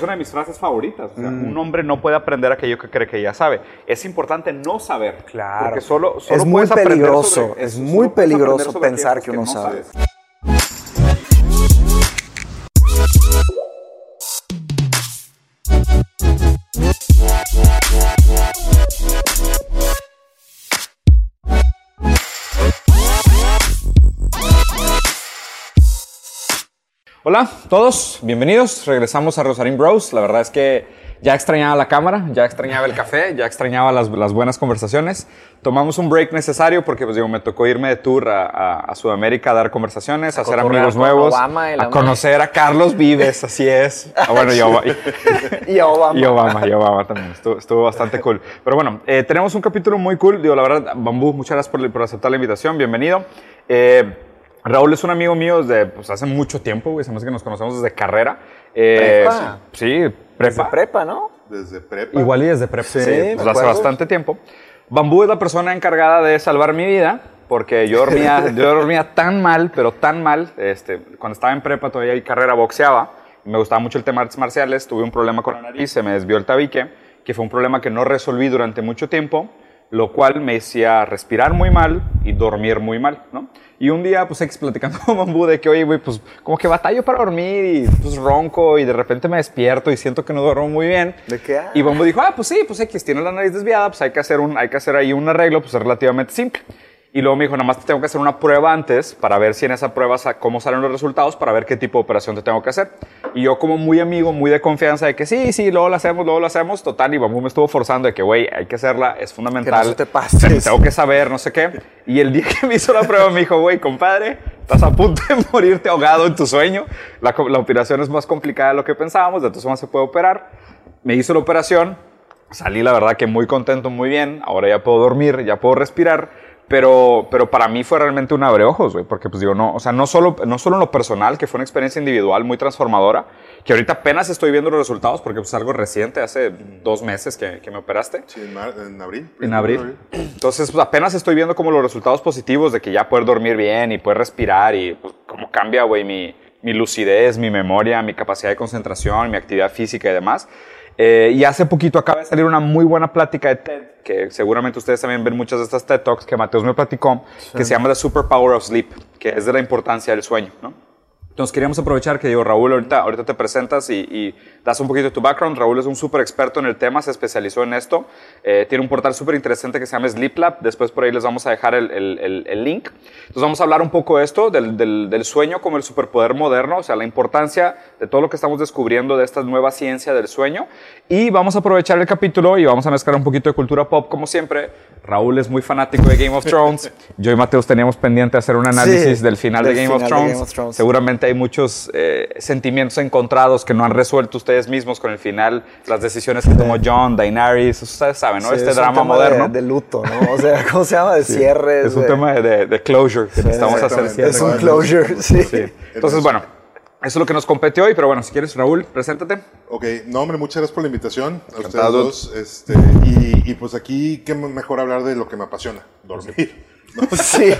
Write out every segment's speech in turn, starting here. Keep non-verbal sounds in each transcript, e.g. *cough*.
Es una de mis frases favoritas. O sea, Un hombre no puede aprender aquello que cree que ya sabe. Es importante no saber. Claro. Porque solo, solo es muy puedes peligroso, sobre- es muy peligroso pensar que uno no sabe. sabes. Hola a todos, bienvenidos. Regresamos a Rosarín Bros. La verdad es que ya extrañaba la cámara, ya extrañaba el café, ya extrañaba las, las buenas conversaciones. Tomamos un break necesario porque pues, digo, me tocó irme de tour a, a- a Sudamérica a dar conversaciones, a hacer cotorrear amigos nuevos, a conocer a Carlos Vives, *laughs* así es. Ah, bueno, y, Obama- Y a Obama. y Obama, y Obama también. Estuvo, estuvo bastante cool. Pero bueno, eh, tenemos un capítulo muy cool. Digo, la verdad, Bambú, muchas gracias por, por aceptar la invitación. Bienvenido. Eh, Raúl es un amigo mío desde pues, hace mucho tiempo, güey. Hace que nos conocemos desde carrera. Eh, ¿Prepa? Sí, Desde prepa. prepa, ¿no? Desde prepa. Igual y desde prepa. Sí, pues, me hace bastante tiempo. Bambú es la persona encargada de salvar mi vida. Porque yo dormía, *laughs* yo dormía tan mal, pero tan mal. Este, cuando estaba en prepa, todavía hay carrera, boxeaba. y Me gustaba mucho el tema de artes marciales. Tuve un problema con la nariz, se me desvió el tabique, que fue un problema que no resolví durante mucho tiempo, lo cual me hacía respirar muy mal y dormir muy mal, ¿no? Y un día, pues, platicando *laughs* con Bambú de que, oye, güey, pues, como que batallo para dormir y, pues, ronco y de repente me despierto y siento que no duermo muy bien. ¿De qué? Ah. Y Bambo dijo, ah, pues sí, pues X, tiene la nariz desviada, pues hay que hacer, un, hay que hacer ahí un arreglo, pues es relativamente simple. Y luego me dijo, nada más te tengo que hacer una prueba antes para ver si en esa prueba, cómo salen los resultados, para ver qué tipo de operación te tengo que hacer. Y yo como muy amigo, muy de confianza de que sí, sí, luego lo hacemos, luego lo hacemos, total. Y Bambu me estuvo forzando de que, güey, hay que hacerla, es fundamental. se te pase. Tengo que saber, no sé qué. Y el día *laughs* que me hizo la prueba me dijo, güey, compadre, estás a punto de *laughs* morirte ahogado en tu sueño. La, la operación es más complicada de lo que pensábamos, de todas formas se puede operar. Me hizo la operación, salí la verdad que muy contento, muy bien. Ahora ya puedo dormir, ya puedo respirar. Pero, pero para mí fue realmente un abreojos, güey, porque pues digo, no, o sea, no solo, no solo en lo personal, que fue una experiencia individual muy transformadora, que ahorita apenas estoy viendo los resultados, porque pues es algo reciente, hace dos meses que, que me operaste. Sí, en, mar- en abril. En abril. Entonces, pues apenas estoy viendo como los resultados positivos de que ya poder dormir bien y poder respirar y pues, cómo cambia, güey, mi, mi lucidez, mi memoria, mi capacidad de concentración, mi actividad física y demás. Eh, y hace poquito acaba de salir una muy buena plática de TED, que seguramente ustedes también ven muchas de estas TED Talks que Mateus me platicó, que se llama The Superpower of Sleep, que es de la importancia del sueño, ¿no? Entonces queríamos aprovechar que digo, Raúl, ahorita, ahorita te presentas y, y das un poquito de tu background. Raúl es un súper experto en el tema, se especializó en esto. Eh, tiene un portal súper interesante que se llama Sleep Lab. Después por ahí les vamos a dejar el, el- el- el link. Entonces vamos a hablar un poco de esto, del, del- del sueño como el superpoder moderno, o sea, la importancia de todo lo que estamos descubriendo de esta nueva ciencia del sueño. Y vamos a aprovechar el capítulo y vamos a mezclar un poquito de cultura pop como siempre. Raúl es muy fanático de Game of Thrones. *laughs* Yo y Mateus teníamos pendiente hacer un análisis Sí, del final del de Game, of final de Thrones. Game of Thrones. Seguramente hay muchos eh, sentimientos encontrados que no han resuelto ustedes mismos con el final, las decisiones que tomó John, Daenerys, eso ustedes saben, ¿no? Sí, este es un drama tema moderno. De, de luto, ¿no? O sea, *laughs* ¿cómo se llama? De cierres. es un de- tema de, closure, que necesitamos hacer cierre. Es un closure, sí. Sí. Entonces, bueno, eso es lo que nos compete hoy, pero bueno, si quieres, Raúl, preséntate. Ok, no, hombre, muchas gracias por la invitación. A ustedes dos. Este, y, y pues aquí, qué mejor hablar de lo que me apasiona, dormir. *laughs* Sí,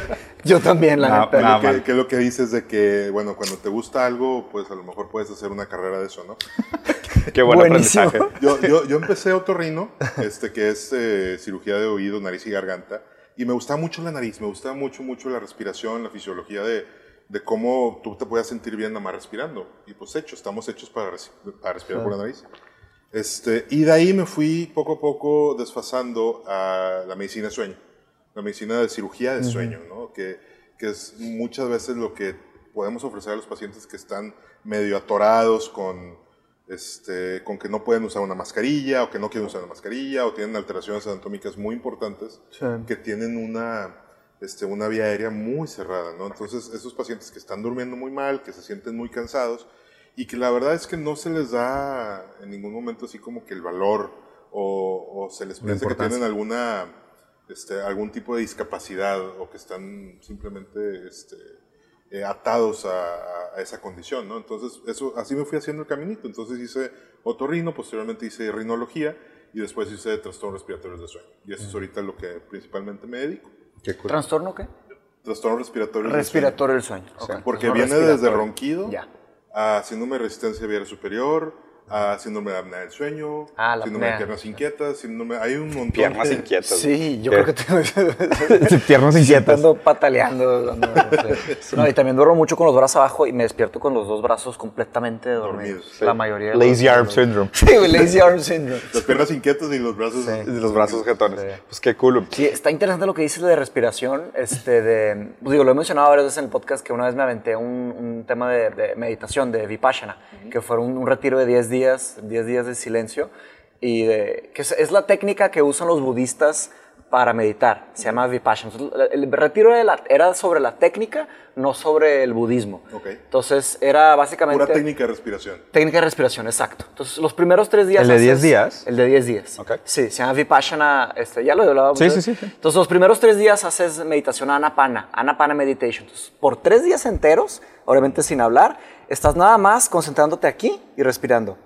yo también, la No, neta. no. que, lo que dices de que, bueno, cuando te gusta algo, pues a lo mejor puedes hacer una carrera de eso, ¿no? *laughs* Qué buen Buenísimo. aprendizaje. Yo, yo, *laughs* yo empecé otorrino, este, que es eh, cirugía de oído, nariz y garganta, y me gustaba mucho la nariz, me gustaba mucho, mucho la respiración, la fisiología de, de cómo tú te puedas sentir bien nada más respirando. Y pues hecho, estamos hechos para, res- para respirar por la nariz. Este, y de ahí me fui poco a poco desfasando a la medicina de sueño, la medicina de cirugía de sueño, ¿no? que, que es muchas veces lo que podemos ofrecer a los pacientes que están medio atorados con, este, con que no pueden usar una mascarilla o que no quieren usar una mascarilla o tienen alteraciones anatómicas muy importantes Sí. que tienen una, este, una vía aérea muy cerrada. ¿no? Entonces, esos pacientes que están durmiendo muy mal, que se sienten muy cansados y que la verdad es que no se les da en ningún momento así como que el valor o, o se les piensa que tienen alguna, este, algún tipo de discapacidad o que están simplemente este, eh, atados a, a esa condición, ¿no? Entonces, eso, así me fui haciendo el caminito. Entonces hice otorrino, posteriormente hice rinología y después hice trastornos respiratorios de sueño. Y eso es ahorita lo que principalmente me dedico. ¿Trastorno qué? Trastornos respiratorios Respiratorio del sueño. de Ok. sueño. Porque Trastorno viene desde ronquido Ya. a síndrome de resistencia vial superior, a síndrome de apnea del sueño, Ah, la síndrome de apnea. piernas inquietas, síndrome, hay un montón Piernas de... inquietas. Sí, yo ¿Qué? creo que tengo... Piernas inquietas. Ando pataleando. ando- sí. No, y también duermo mucho con los brazos abajo y me despierto con los dos brazos completamente dormidos. Dormidos, La mayoría. de Lazy arm syndrome. *laughs* Sí, lazy arm syndrome. Las piernas inquietas y los brazos... Y los brazos jetones. Pues qué cool. Sí, está interesante lo que dices de respiración. Este, de, pues digo, lo he mencionado varias veces en el podcast que una vez me aventé un, un tema de, de meditación, de Vipassana, que fue un, un retiro de 10 días, 10 días de silencio, y de, que es, es la técnica que usan los budistas para meditar. Se llama Vipassana. Entonces, El, retiro de la- era sobre la técnica, no sobre el budismo. Ok. Entonces, era básicamente... Pura técnica de respiración. Técnica de respiración, exacto. Entonces, los primeros tres días. ¿El de 10 haces- días? El de 10 días. Ok. Sí, se llama Vipassana. Este, ya lo he hablado. Sí, sí, sí. Entonces, los primeros tres días haces meditación Anapana, Anapana Meditation. Entonces, por tres días enteros, obviamente sin hablar, estás nada más concentrándote aquí y respirando.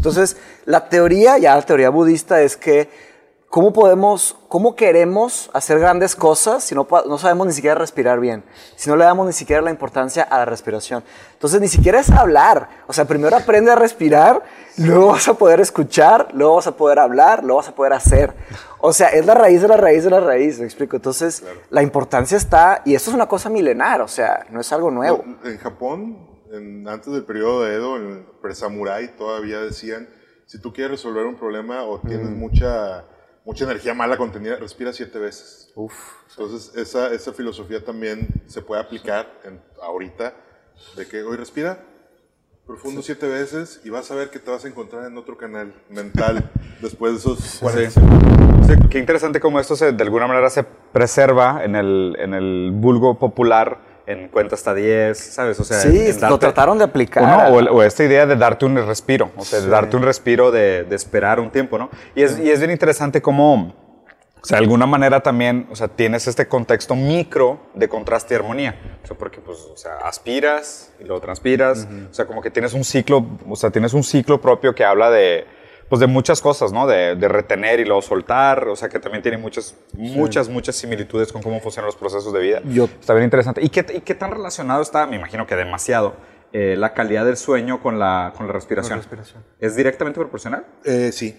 Entonces, la teoría, ya la teoría budista es que ¿cómo podemos, cómo queremos hacer grandes cosas si no, no sabemos ni siquiera respirar bien? Si no le damos ni siquiera la importancia a la respiración. Entonces, ni siquiera es hablar. O sea, primero aprende a respirar, luego vas a poder escuchar, luego vas a poder hablar, luego vas a poder hacer. O sea, es la raíz de la raíz de la raíz, ¿me explico? Entonces, la importancia está, y esto es una cosa milenar, o sea, no es algo nuevo. No, en Japón, en- antes del periodo de Edo, en el pre-samurai, todavía decían, si tú quieres resolver un problema o tienes mucha, mucha energía mala contenida, respira siete veces. Entonces, esa, esa filosofía también se puede aplicar en- ahorita, de que hoy respira profundo siete veces y vas a ver que te vas a encontrar en otro canal mental *laughs* después de esos 40 Sí. Sí, qué interesante cómo esto se, de alguna manera se preserva en el, en el vulgo popular en cuenta hasta 10, ¿sabes? O sea, Sí, en lo darte- trataron de aplicar. O, no, o, el- o esta idea de darte un respiro, o sea, de darte un respiro de, de esperar un tiempo, ¿no? Y es, y es bien interesante cómo, o sea, de alguna manera también, o sea, tienes este contexto micro de contraste y armonía. O sea, porque, pues, o sea, aspiras y luego transpiras. O sea, como que tienes un ciclo, o sea, tienes un ciclo propio que habla de, pues, de muchas cosas, ¿no? De, de retener y luego soltar. O sea, que también tiene muchas, muchas, muchas similitudes con cómo funcionan los procesos de vida. Yo- Está bien interesante. ¿Y qué, y qué tan relacionado está? Me imagino que demasiado. eh, la calidad del sueño con la, con la respiración. respiración. ¿Es directamente proporcional? Eh, sí.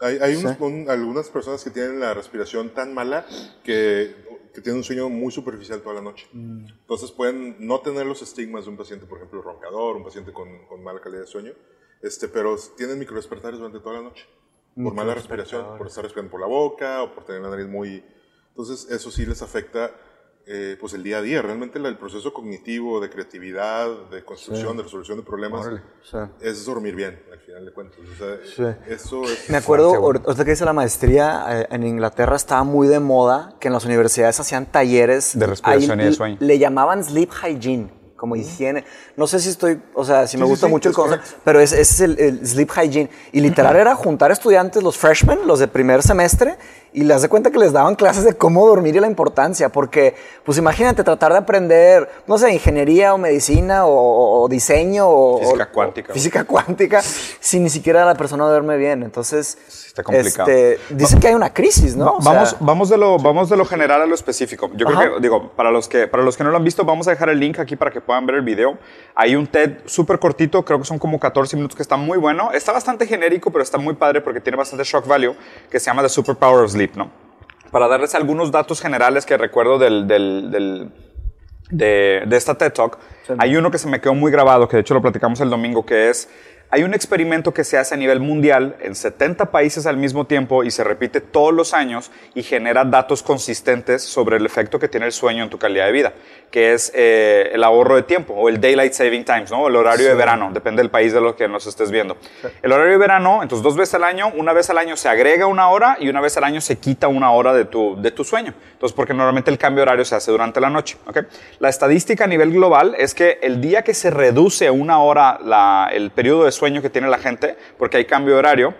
Hay, hay unos- un- algunas personas que tienen la respiración tan mala que, que tienen un sueño muy superficial toda la noche. Entonces pueden no tener los estigmas de un paciente, por ejemplo, roncador, un paciente con, con mala calidad de sueño, este, pero tienen microdespertares durante toda la noche. Por mala respiración, por estar respirando por la boca o por tener la nariz muy... Entonces eso sí les afecta eh, pues el día a día. Realmente el proceso cognitivo de creatividad, de construcción, de resolución de problemas Sí. es dormir bien, al final de cuentas. O sea, Eso es... Me acuerdo, ahorita que hice la maestría, eh, en Inglaterra estaba muy de moda que en las universidades hacían talleres. De respiración ahí y de sueño. Le llamaban sleep hygiene, como higiene. No sé si estoy, o sea, si me gusta sí, mucho el concepto, correcto. pero es, ese es el, el sleep hygiene. Y literal era juntar estudiantes, los freshmen, los de primer semestre, y les de cuenta que les daban clases de cómo dormir y la importancia, porque, pues imagínate tratar de aprender, no sé, ingeniería o medicina o, o diseño o Física cuántica. o física cuántica, si ni siquiera la persona duerme bien. Entonces, está complicado. este, dicen que hay una crisis, ¿no? O sea, vamos, vamos, de lo, vamos de lo general a lo específico. Yo Ajá. creo que, digo, para los que, para los que no lo han visto, vamos a dejar el link aquí para que puedan ver el video. Hay un TED súper cortito, creo que son como 14 minutos, que está muy bueno. Está bastante genérico, pero está muy padre porque tiene bastante shock value, que se llama The Superpower of Sleep, ¿no? Para darles algunos datos generales que recuerdo del, del, del- de, de esta TED Talk, hay uno que se me quedó muy grabado, que de hecho lo platicamos el domingo, que es, hay un experimento que se hace a nivel mundial en 70 países al mismo tiempo y se repite todos los años y genera datos consistentes sobre el efecto que tiene el sueño en tu calidad de vida, que es eh, el ahorro de tiempo o el Daylight Saving Times, ¿no? el horario de verano, depende del país de lo que nos estés viendo. El horario de verano, entonces dos veces al año, una vez al año se agrega una hora y una vez al año se quita una hora de tu, de tu sueño. Entonces, porque normalmente el cambio horario se hace durante la noche. ¿ok? La estadística a nivel global es que el día que se reduce una hora la- el periodo de sueño que tiene la gente, porque hay cambio de horario,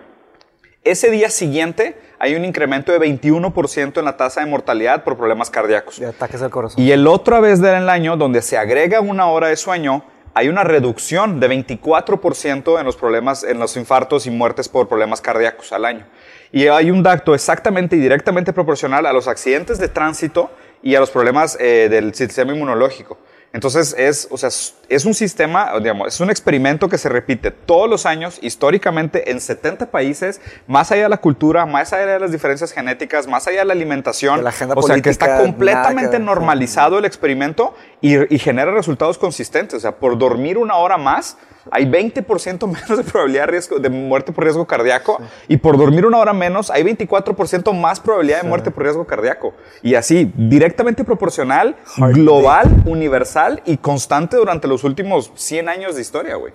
ese día siguiente hay un incremento de 21% en la tasa de mortalidad por problemas cardíacos. de ataques al corazón. Y el otra vez del año, donde se agrega una hora de sueño, hay una reducción de 24% en los problemas, en los infartos y muertes por problemas cardíacos al año. Y hay un dato exactamente y directamente proporcional a los accidentes de tránsito y a los problemas eh, del sistema inmunológico. Entonces es, o sea, es- un sistema, digamos, es un experimento que se repite todos los años, históricamente, en 70 países, más allá de la cultura, más allá de las diferencias genéticas, más allá de la alimentación. De la agenda o sea, que está completamente nada normalizado el experimento y, y genera resultados consistentes. O sea, por dormir una hora más, hay 20% *laughs* menos de probabilidad de, riesgo, de muerte por riesgo cardíaco y por dormir una hora menos hay 24% más probabilidad de muerte por riesgo cardíaco. Y así, directamente proporcional, global, universal y constante durante los últimos 100 años de historia, güey.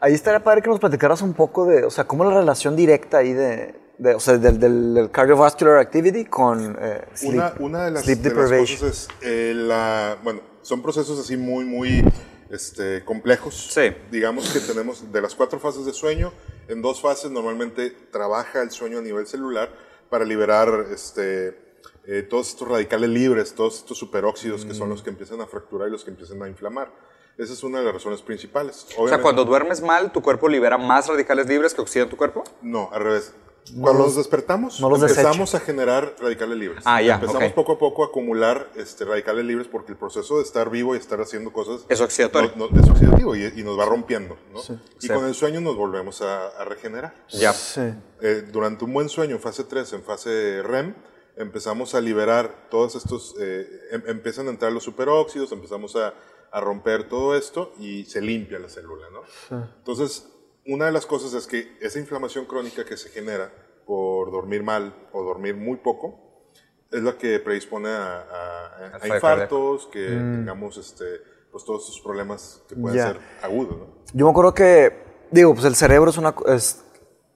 Ahí estaría padre que nos platicaras un poco de, o sea, cómo la relación directa ahí de, de- o sea, del, del- del cardiovascular activity con eh, sleep, Una, una de las, sleep de las cosas es, eh, la, bueno, son procesos así muy, muy este, complejos. Sí. Digamos que tenemos de las cuatro fases de sueño, en dos fases normalmente trabaja el sueño a nivel celular para liberar este, eh, todos estos radicales libres, todos estos superóxidos que son los que empiezan a fracturar y los que empiezan a inflamar. Esa es una de las razones principales. O sea, cuando duermes mal, tu cuerpo libera más radicales libres que oxidan tu cuerpo. No, al revés. Cuando nos despertamos, no los empezamos a generar radicales libres. Ah, ya, Empezamos ok. poco a poco a acumular este, radicales libres porque el proceso de estar vivo y estar haciendo cosas Es oxidatorio. no- no- es oxidativo y, y nos va rompiendo. ¿no? Y Sí. con el sueño nos volvemos a, a regenerar. Ya. Sí. Eh, durante un buen sueño, en fase 3, en fase REM, empezamos a liberar todos estos, eh, em- empiezan a entrar los superóxidos, empezamos a, a romper todo esto y se limpia la célula, ¿no? Entonces, una de las cosas es que esa inflamación crónica que se genera por dormir mal o dormir muy poco, es la que predispone a, a- a infartos, que tengamos este, pues todos estos problemas que pueden Ya. ser agudos, ¿no? Yo me acuerdo que, digo, pues el cerebro es, una, es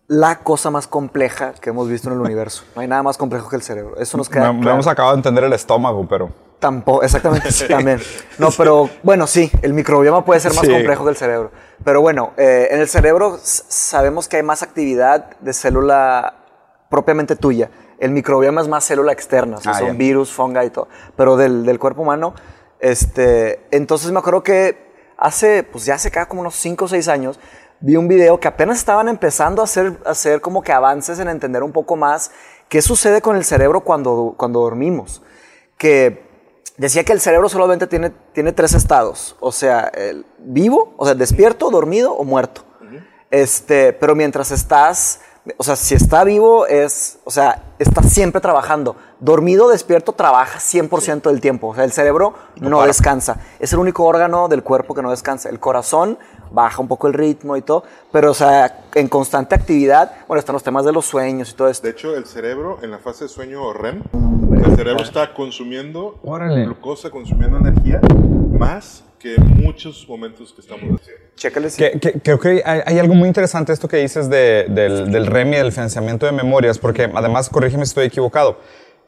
la cosa más compleja que hemos visto en el universo. No hay nada más complejo que el cerebro. Eso nos queda No, no claro. hemos acabado de entender el estómago, pero... Tampoco, exactamente, *laughs* también. No, pero bueno, sí, el microbioma puede ser más Sí. complejo que el cerebro. Pero bueno, eh, en el cerebro sabemos que hay más actividad de célula propiamente tuya. El microbioma es más célula externa, o sea, Ah, son ya. virus, fungi y todo. Pero del, del cuerpo humano, este, entonces me acuerdo que hace, pues ya hace cada como unos 5 o 6 años, vi un video que apenas estaban empezando a hacer, a hacer como que avances en entender un poco más qué sucede con el cerebro cuando, cuando dormimos. Que decía que el cerebro solamente tiene, tiene tres estados, o sea, el vivo, o sea, despierto, dormido o muerto. Este, pero mientras estás, o sea, si está vivo es, o sea, está siempre trabajando. Dormido, despierto, trabaja 100% del tiempo. O sea, el cerebro no, descansa. Es el único órgano del cuerpo que no descansa. El corazón baja un poco el ritmo y todo, pero, o sea, en constante actividad, bueno, están los temas de los sueños y todo esto. De hecho, el cerebro en la fase de sueño REM, el cerebro está consumiendo Órale. glucosa, consumiendo energía más que muchos momentos que estamos haciendo. Chécale si- Que- que- creo que hay, hay algo muy interesante esto que dices de- del, del REM y del financiamiento de memorias, porque además, corrígeme si estoy equivocado,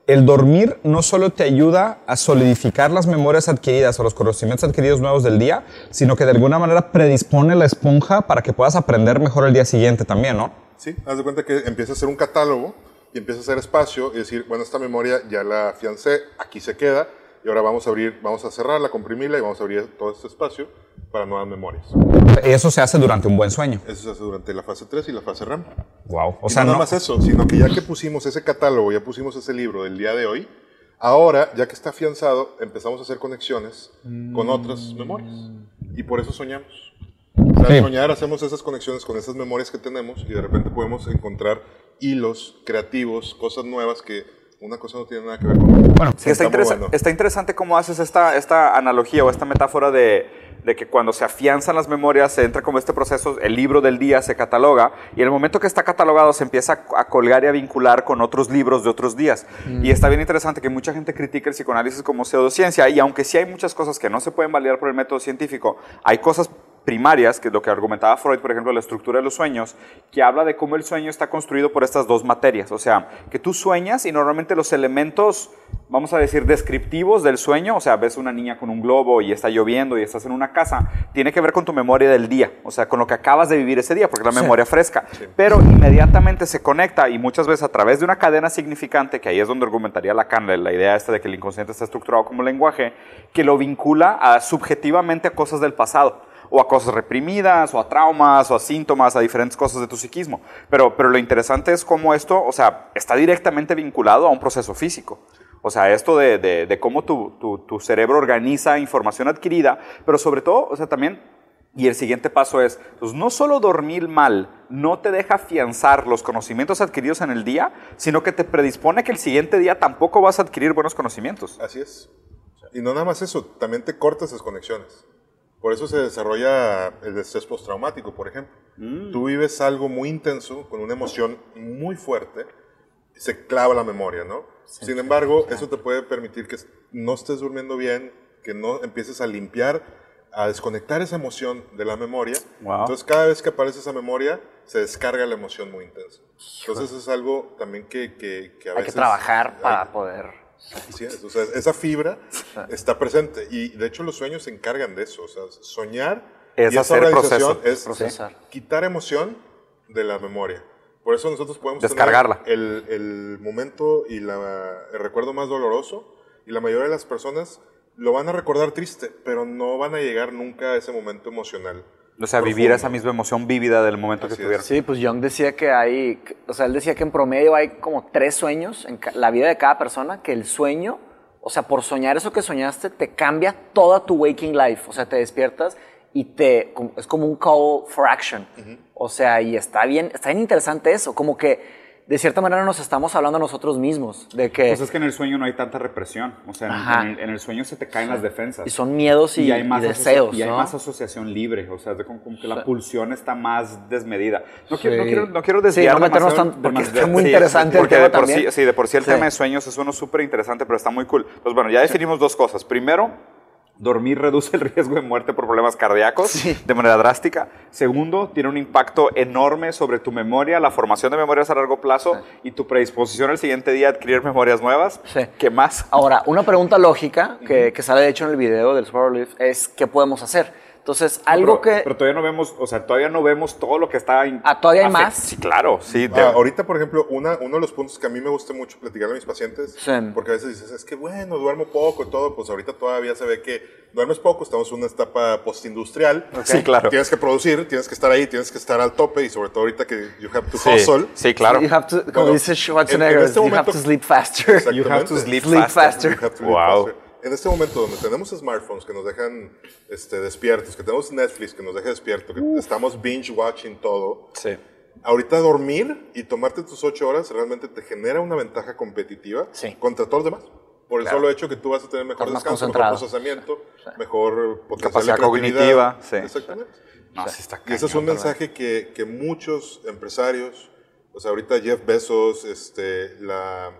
el dormir no solo te ayuda a solidificar las memorias adquiridas o los conocimientos adquiridos nuevos del día, sino que de alguna manera predispone la esponja para que puedas aprender mejor el día siguiente también, ¿no? Sí, haz de cuenta que empieza a hacer un catálogo y empieza a hacer espacio y decir, bueno, esta memoria ya la afiancé, aquí se queda y ahora vamos a abrir, vamos a cerrarla, comprimirla y vamos a abrir todo este espacio para nuevas memorias. Eso se hace durante un buen sueño. Eso se hace durante la fase 3 y la fase REM. Wow. O Y sea, no nada no, más eso, sino que ya que pusimos ese catálogo, ya pusimos ese libro del día de hoy, ahora, ya que está afianzado, empezamos a hacer conexiones con otras memorias. Y por eso soñamos. O sea, Sí. al soñar hacemos esas conexiones con esas memorias que tenemos y de repente podemos encontrar hilos creativos, cosas nuevas que una cosa no tiene nada que ver con otra. Bueno, Sí, está, muy interesa- bueno. está interesante cómo haces esta, esta analogía o esta metáfora de, de que cuando se afianzan las memorias se entra como este proceso, el libro del día se cataloga y en el momento que está catalogado se empieza a, colgar y a vincular con otros libros de otros días. Y está bien interesante que mucha gente critica el psicoanálisis como pseudociencia y aunque sí hay muchas cosas que no se pueden validar por el método científico, hay cosas primarias, que es lo que argumentaba Freud, por ejemplo, la estructura de los sueños, que habla de cómo el sueño está construido por estas dos materias. O sea, que tú sueñas y normalmente los elementos, vamos a decir, descriptivos del sueño, o sea, ves una niña con un globo y está lloviendo y estás en una casa, tiene que ver con tu memoria del día, o sea, con lo que acabas de vivir ese día, porque es la memoria fresca. Pero inmediatamente se conecta y muchas veces a través de una cadena significante, que ahí es donde argumentaría Lacan la, la idea esta de que el inconsciente está estructurado como lenguaje, que lo vincula a, subjetivamente a cosas del pasado o a cosas reprimidas, o a traumas, o a síntomas, a diferentes cosas de tu psiquismo. Pero, pero lo interesante es cómo esto, o sea, está directamente vinculado a un proceso físico. O sea, esto de, de- cómo tu, tu- tu cerebro organiza información adquirida, pero sobre todo, o sea, también, y el siguiente paso es, pues no solo dormir mal no te deja afianzar los conocimientos adquiridos en el día, sino que te predispone que el siguiente día tampoco vas a adquirir buenos conocimientos. Así es. Y no nada más eso, también te cortas esas conexiones. Por eso se desarrolla el estrés postraumático, por ejemplo. Tú vives algo muy intenso, con una emoción muy fuerte, se clava la memoria, ¿no? Sin embargo, eso te puede permitir que no estés durmiendo bien, que no empieces a limpiar, a desconectar esa emoción de la memoria. Wow. Entonces, cada vez que aparece esa memoria, se descarga la emoción muy intensa. Entonces, es algo también que, que, que a Hay que veces... trabajar hay- para poder. Es, o sea, esa fibra está presente y de hecho los sueños se encargan de eso, o sea, soñar Es y esa organización proceso. es Procesar. quitar emoción de la memoria. Por eso nosotros podemos Descargarla. tener el, el momento y la, el recuerdo más doloroso y la mayoría de las personas lo van a recordar triste, pero no van a llegar nunca a ese momento emocional. O sea, vivir esa misma emoción vívida del momento que Así es. tuvieron. Sí, pues Jung decía que hay, o sea, él decía que en promedio hay como tres sueños en la vida de cada persona, que el sueño, o sea, por soñar eso que soñaste, te cambia toda tu waking life, o sea, te despiertas y te, es como un call for action. O sea, y está bien, está bien interesante eso, como que de cierta manera nos estamos hablando a nosotros mismos, de que, Pues es que en el sueño no hay tanta represión. O sea, en- Ajá. en, el, en el sueño se te caen las defensas. y son miedos y, y hay y más, asocia- deseos, y hay ¿no? más asociación libre, o sea, de como, como que la pulsión está más desmedida. No quiero, no Sí. quiero, no quiero Sí, desviar no meternos tan- porque está muy interesante el porque tema de por también. Sí, sí, de por sí el Sí. tema de sueños es uno súper interesante, pero está muy cool. Pues bueno, ya definimos dos cosas. Primero, dormir reduce el riesgo de muerte por problemas cardíacos Sí. de manera drástica. Segundo, tiene un impacto enorme sobre tu memoria, la formación de memorias a largo plazo y tu predisposición al siguiente día a adquirir memorias nuevas. Sí. ¿Qué más? Ahora, una pregunta lógica que, que sale de hecho en el video del Superlift es ¿qué podemos hacer? Entonces, algo pero, que... pero todavía no vemos, o sea, todavía no vemos todo lo que está. in- Ah, ¿todavía hay más? Sí, claro, sí. te- Ah, ahorita, por ejemplo, una, uno de los puntos que a mí me gusta mucho platicar a mis pacientes, Sí. porque a veces dices, es que bueno, duermo poco y todo, pues ahorita todavía se ve que duermes poco, estamos en una etapa postindustrial. Sí, claro. Tienes que producir, tienes que estar ahí, tienes que estar al tope y sobre todo ahorita que you have to sí, hustle. sí, claro. You have to, como Bueno, dice en- Schwarzenegger, en este you have momento- to sleep faster. You have to sleep, Sleep faster. faster. You have to Wow. faster. En este momento donde tenemos smartphones que nos dejan este, despiertos, que tenemos Netflix que nos deja despierto, que estamos binge watching todo, Sí. ahorita dormir y tomarte tus ocho horas realmente te genera una ventaja competitiva Sí. contra todos los demás. Por el Claro. solo hecho que tú vas a tener mejor descanso, mejor concentrado. procesamiento, mejor potencial Capacidad cognitiva, sí. Exactamente. No, sí está Y ese es un mensaje que, que muchos empresarios, o sea, ahorita Jeff Bezos, este, la,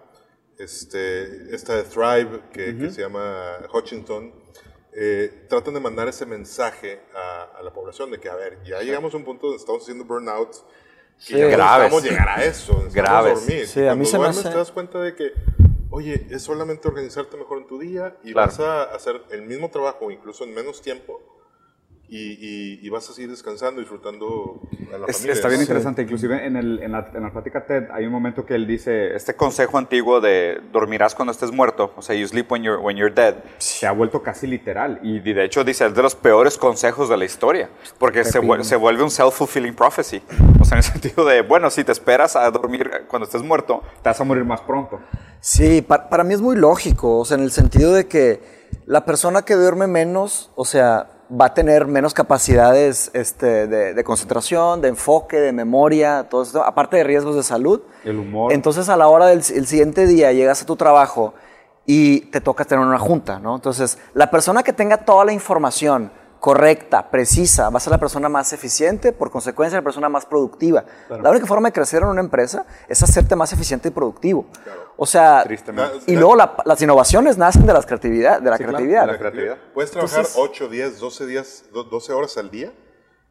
este, esta de Thrive, que, que se llama Hutchinson, eh, tratan de mandar ese mensaje a, a la población de que, a ver, ya llegamos a un punto donde estamos haciendo burnouts, que Sí. ya Graves. necesitamos llegar a eso, Graves. dormir. Sí, a mí se me duermes hace- te das cuenta de que, oye, es solamente organizarte mejor en tu día y Claro. vas a hacer el mismo trabajo, incluso en menos tiempo, y, y- y vas a seguir descansando, disfrutando a la Es- familia. está bien interesante. Inclusive en, el, en, la, en la plática TED hay un momento que él dice, este consejo antiguo de dormirás cuando estés muerto, o sea, you sleep when you're, when you're dead, se ha vuelto casi literal. Y de hecho dice, es de los peores consejos de la historia, porque se, se vuelve un self-fulfilling prophecy. O sea, en el *laughs* sentido de, bueno, si te esperas a dormir cuando estés muerto, te vas a morir más pronto. Sí, pa- para mí es muy lógico, o sea, en el sentido de que la persona que duerme menos, o sea, va a tener menos capacidades este, de, de concentración, de enfoque, de memoria, todo esto, aparte de riesgos de salud. El humor. Entonces, a la hora del el siguiente día llegas a tu trabajo y te toca tener una junta, ¿no? Entonces, la persona que tenga toda la información correcta, precisa, va a ser la persona más eficiente, por consecuencia, la persona más productiva. La única forma de crecer en una empresa es hacerte más eficiente y productivo. O sea, Tristemente. y luego la- las innovaciones nacen de, las creatividad, de la Sí, claro, creatividad. de la creatividad. Puedes trabajar Entonces- 8, 10, 12 días, do- 12 horas al día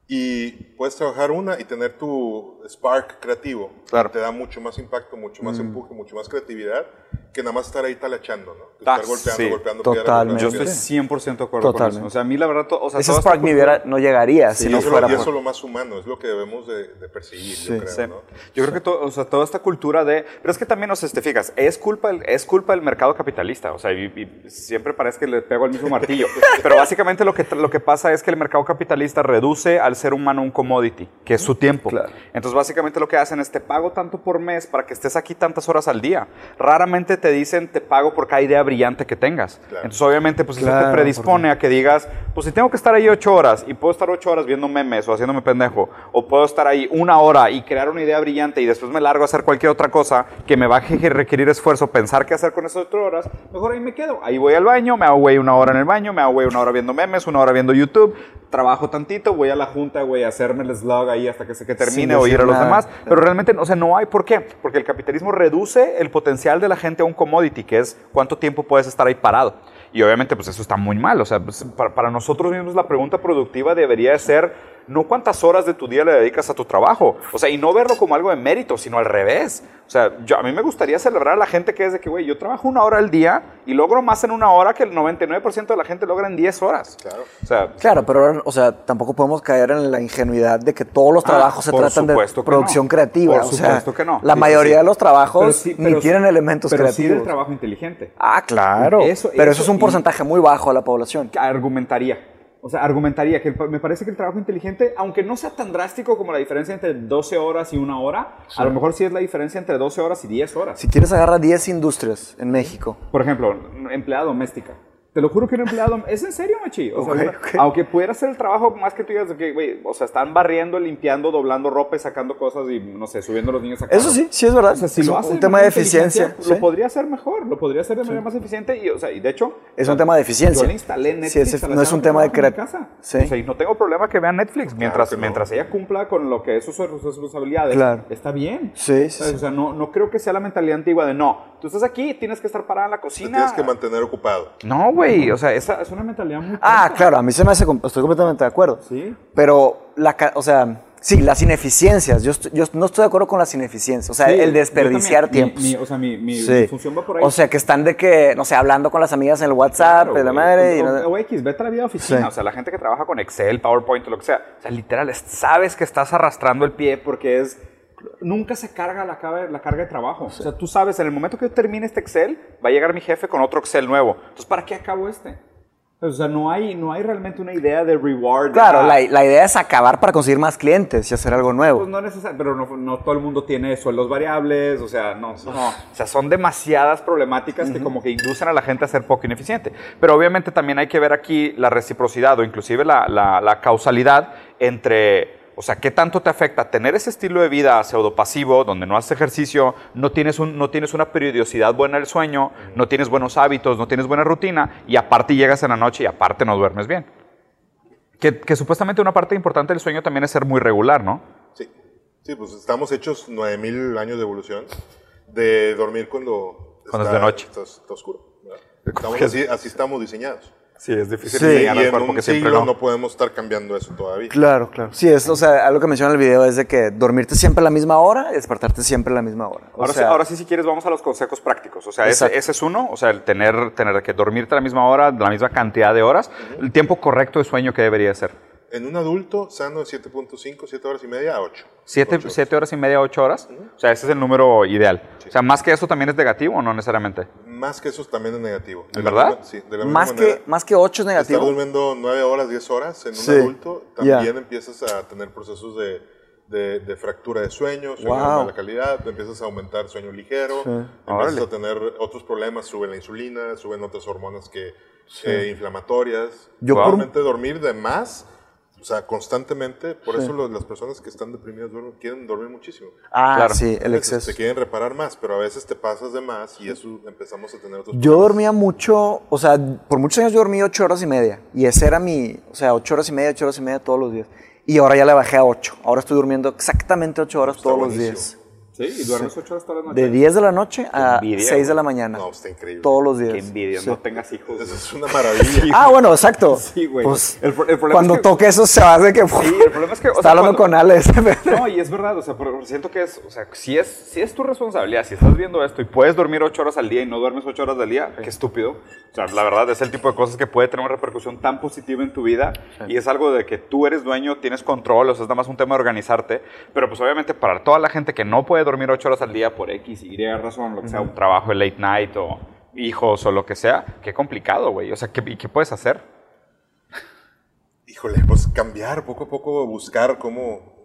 y puedes trabajar una y tener tu spark creativo. Claro. Te da mucho más impacto, mucho más empuje, mucho más creatividad que nada más estar ahí talachando, ¿no? Ah, Estar golpeando, sí. golpeando Totalmente. Yo piedra, estoy golpeando 100% de acuerdo con Totalmente. eso. O sea, a mí la verdad, o sea, Ese spark ni hubiera- no llegaría si piedra. no fuera y eso por- lo más humano, es lo que debemos de, de perseguir, yo creo, Sí. ¿no? Yo creo que to- o sea, toda esta cultura de... Pero es que también, o sea, te fijas, es culpa, del- es culpa del mercado capitalista. O sea, y, y siempre parece que le pego al mismo martillo. *laughs* Pero básicamente lo que, lo que pasa es que el mercado capitalista reduce al ser humano un commodity, que es su tiempo. Claro. Entonces, básicamente lo que hacen es te pago tanto por mes para que estés aquí tantas horas al día. Raramente te dicen, te pago por cada idea brillante que tengas. Claro. Entonces, obviamente, pues eso te Claro, predispone a que digas, pues si tengo que estar ahí ocho horas y puedo estar ocho horas viendo memes o haciéndome pendejo, o puedo estar ahí una hora y crear una idea brillante y después me largo a hacer cualquier otra cosa que me va a requerir esfuerzo pensar qué hacer con esas ocho horas, mejor ahí me quedo. Ahí voy al baño, me hago güey una hora en el baño, me hago güey una hora viendo memes, una hora viendo YouTube, trabajo tantito, voy a la junta, güey, hacerme el slug ahí hasta que se que termine o ir a los demás. Pero realmente, o sea, no hay por qué. Porque el capitalismo reduce el potencial de la gente a un commodity, que es cuánto tiempo puedes estar ahí parado. Y obviamente, pues eso está muy mal. O sea, pues, para, para nosotros mismos la pregunta productiva debería de ser no cuántas horas de tu día le dedicas a tu trabajo. O sea, y no verlo como algo de mérito, sino al revés. O sea, yo, a mí me gustaría celebrar a la gente que es de que, güey, yo trabajo una hora al día y logro más en una hora que el 99% de la gente logra en 10 horas. Claro. O sea, Claro, pero, o sea, tampoco podemos caer en la ingenuidad de que todos los Ah, trabajos se tratan de producción no. creativa. Por o sea, supuesto que no. La Sí, mayoría sí. de los trabajos Pero sí- ni tienen elementos pero sí creativos. del trabajo inteligente. Ah, claro. Eso- pero eso eso, es un porcentaje muy bajo de la población. argumentaría. O sea, argumentaría que el- me parece que el trabajo inteligente, aunque no sea tan drástico como la diferencia entre 12 horas y una hora, a lo mejor sí es la diferencia entre 12 horas y 10 horas. Si quieres agarrar 10 industrias en México. Por ejemplo, empleada doméstica. Te lo juro que un empleado... *laughs* ¿Es en serio, Machi? O sea. Aunque pudiera hacer el trabajo más que tú digas que, güey, o sea, están barriendo, limpiando, doblando ropa y sacando cosas y, no sé, subiendo a los niños a Eso sí, sí es verdad. O sea, si es lo un- hace un tema de eficiencia. Lo podría hacer mejor, lo podría hacer de manera más eficiente y, o sea, y de hecho... Es un tema de eficiencia. Yo le instalé Netflix Sí, no es un tema de creatividad. casa. Sí. O sea, y no tengo problema que vean Netflix mientras, no. mientras ella cumpla con lo que es sus responsabilidades. Claro. Está bien. Sí. O sea, no, no creo que sea la mentalidad antigua de no, tú estás aquí, tienes que estar parada en la Te cocina. tienes que mantener ocupado. No, güey, o sea, esa es una mentalidad muy Ah, tonta. claro, a mí se me hace, estoy completamente de acuerdo. Sí. Pero, la, o sea, sí, las ineficiencias, yo, estoy- yo no estoy de acuerdo con las ineficiencias, o sea, Sí, el desperdiciar también. Mi- tiempos. mi- o sea, mi, mi- Sí. mi función va por ahí. O sea, que están de que, no sé, hablando con las amigas en el WhatsApp, Claro, de la madre. y O, no- o X, vete a la vida de oficina. Sí. O sea, la gente que trabaja con Excel, PowerPoint o lo que sea. O sea, literal, es- sabes que estás arrastrando el pie porque es. Nunca se carga la carga, la carga de trabajo. O sea, tú sabes, en el momento que yo termine este Excel, va a llegar mi jefe con otro Excel nuevo. Entonces, ¿para qué acabo este? O sea, no hay, no hay realmente una idea de reward. Claro, la, la idea es acabar para conseguir más clientes y hacer algo nuevo. Pues no necesariamente, pero no, no todo el mundo tiene sueldos variables, o sea, no, no. O sea, son demasiadas problemáticas que como que inducen a la gente a ser poco ineficiente. Pero obviamente también hay que ver aquí la reciprocidad o inclusive la, la- la causalidad entre, o sea, qué tanto te afecta tener ese estilo de vida pseudopasivo, donde no haces ejercicio, no tienes, un, no tienes una periodicidad buena del sueño, no tienes buenos hábitos, no tienes buena rutina, y aparte llegas en la noche y aparte no duermes bien. Que, que supuestamente una parte importante del sueño también es ser muy regular, ¿no? Sí. Sí, pues estamos hechos 9000 años de evolución de dormir cuando, Cuando es de noche. Está, está oscuro. ¿verdad? Estamos así, así estamos diseñados. Sí, es difícil Sí. al en cuerpo un que siempre no. no. podemos estar cambiando eso todavía. Claro, claro. Sí, es, o sea, algo que menciona el video es de que dormirte siempre a la misma hora y despertarte siempre a la misma hora. O Ahora, sea, sí, ahora sí, si quieres, vamos a los consejos prácticos. O sea, ese, ese es uno, o sea, el tener, tener que dormirte a la misma hora, la misma cantidad de horas, el tiempo correcto de sueño que debería ser. En un adulto sano de 7.5, 7 horas y media a 8. Siete, Ocho. siete horas y media, ocho horas. O sea, ese es el número ideal. O sea, más que eso también es negativo o no necesariamente. Más que eso también es negativo. De ¿En la verdad? misma- sí, de la misma más, manera, que, más que 8 es Estar negativo. durmiendo 9 horas, 10 horas en un Sí. adulto, también empiezas a tener procesos de, de- de fractura de sueño, sueño de Wow. mala calidad, empiezas a aumentar sueño ligero, empiezas Órale. a tener otros problemas, sube la insulina, suben otras hormonas que, eh, inflamatorias. Yo por- Realmente dormir de más, o sea, constantemente, por eso lo- las personas que están deprimidas duermen- quieren dormir muchísimo. Ah, Claro. sí, el exceso. Te quieren reparar más, pero a veces te pasas de más y eso empezamos a tener otros Yo problemas. dormía mucho, o sea, por muchos años yo dormí 8 horas y media. Y ese era mi, o sea, 8 horas y media, 8 horas y media todos los días. Y ahora ya le bajé a 8. Ahora estoy durmiendo exactamente 8 horas todos los días. Sí, y duermes ocho horas todas las noches. De 10 de la noche a envidia, 6 de la mañana. No, está increíble. Todos los días. Qué envidia, Sí. no tengas hijos. Eso es una maravilla. Ah, bueno, exacto. Sí, güey. Pues, El el problema cuando es que- toque eso se va a hacer que... Sí, el problema es que, o está sea, hablando cuando- con Alex. *laughs* No, y es verdad, o sea, pero siento que es, o sea, si es, si es tu responsabilidad, si estás viendo esto y puedes dormir ocho horas al día y no duermes ocho horas al día, qué estúpido. O sea, la verdad es el tipo de cosas que puede tener una repercusión tan positiva en tu vida y es algo de que tú eres dueño, tienes control, o sea, es nada más un tema de organizarte, pero pues obviamente para toda la gente que no puede dormir ocho horas al día por X, Y razón, lo que sea, un trabajo de late night o hijos o lo que sea, qué complicado, güey. O sea, ¿qué, ¿y qué puedes hacer? Híjole, pues cambiar poco a poco, buscar cómo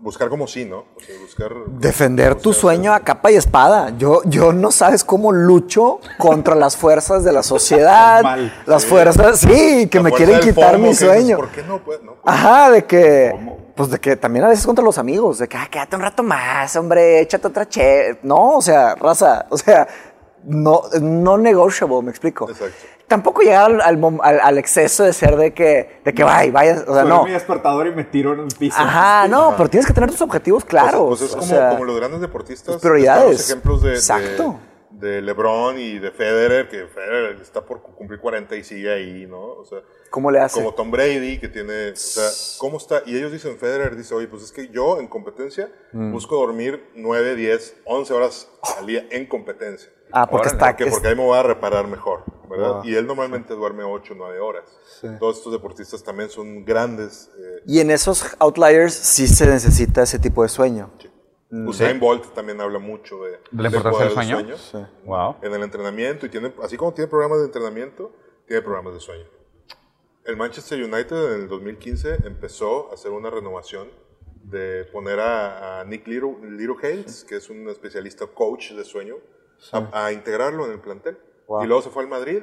buscar como sí, ¿no? O sea, buscar... Defender tu buscar- sueño a capa y espada. Yo, yo no sabes cómo lucho contra las fuerzas de la *laughs* sociedad. Mal. Las fuerzas, sí, que La me quieren quitar FOMO, mi sueño. ¿Por qué no? Pues, no, pues. Ajá, de que. Pues de que también a veces contra los amigos, de que, ah, quédate un rato más, hombre, échate otra che. No, o sea, raza, *laughs* o sea, no, no negotiable, me explico. Exacto. Tampoco llegar al, al al- exceso de ser de que, de que vaya, vaya, o sea, Suena no. mi despertador y me tiro en el piso. Ajá, *laughs* no, pero tienes que tener tus objetivos claros. Pues, pues es o como, sea, como los grandes deportistas. prioridades. Los ejemplos de, de- Exacto. de LeBron y de Federer, que Federer está por cumplir 40 y sigue ahí, ¿no? O sea, ¿Cómo le hace? como Tom Brady, que tiene, o sea, ¿cómo está? Y ellos dicen, Federer dice, oye, pues es que yo en competencia Mm. busco dormir 9, 10, 11 horas al día en competencia. Ah, porque Órale, está. Porque, porque ahí me voy a reparar mejor, ¿verdad? Wow. Y él normalmente duerme 8, 9 horas. Todos estos deportistas también son grandes. eh, Y en esos outliers sí se necesita ese tipo de sueño. Usain Bolt también habla mucho de, ¿De la importancia del sueño? Wow. en el entrenamiento y tiene, así como tiene programas de entrenamiento, tiene programas de sueño. El Manchester United en el 2015 empezó a hacer una renovación de poner a, a Nick Little, Littlehales, que es un especialista coach de sueño, a, a integrarlo en el plantel. Wow. Y luego se fue al Madrid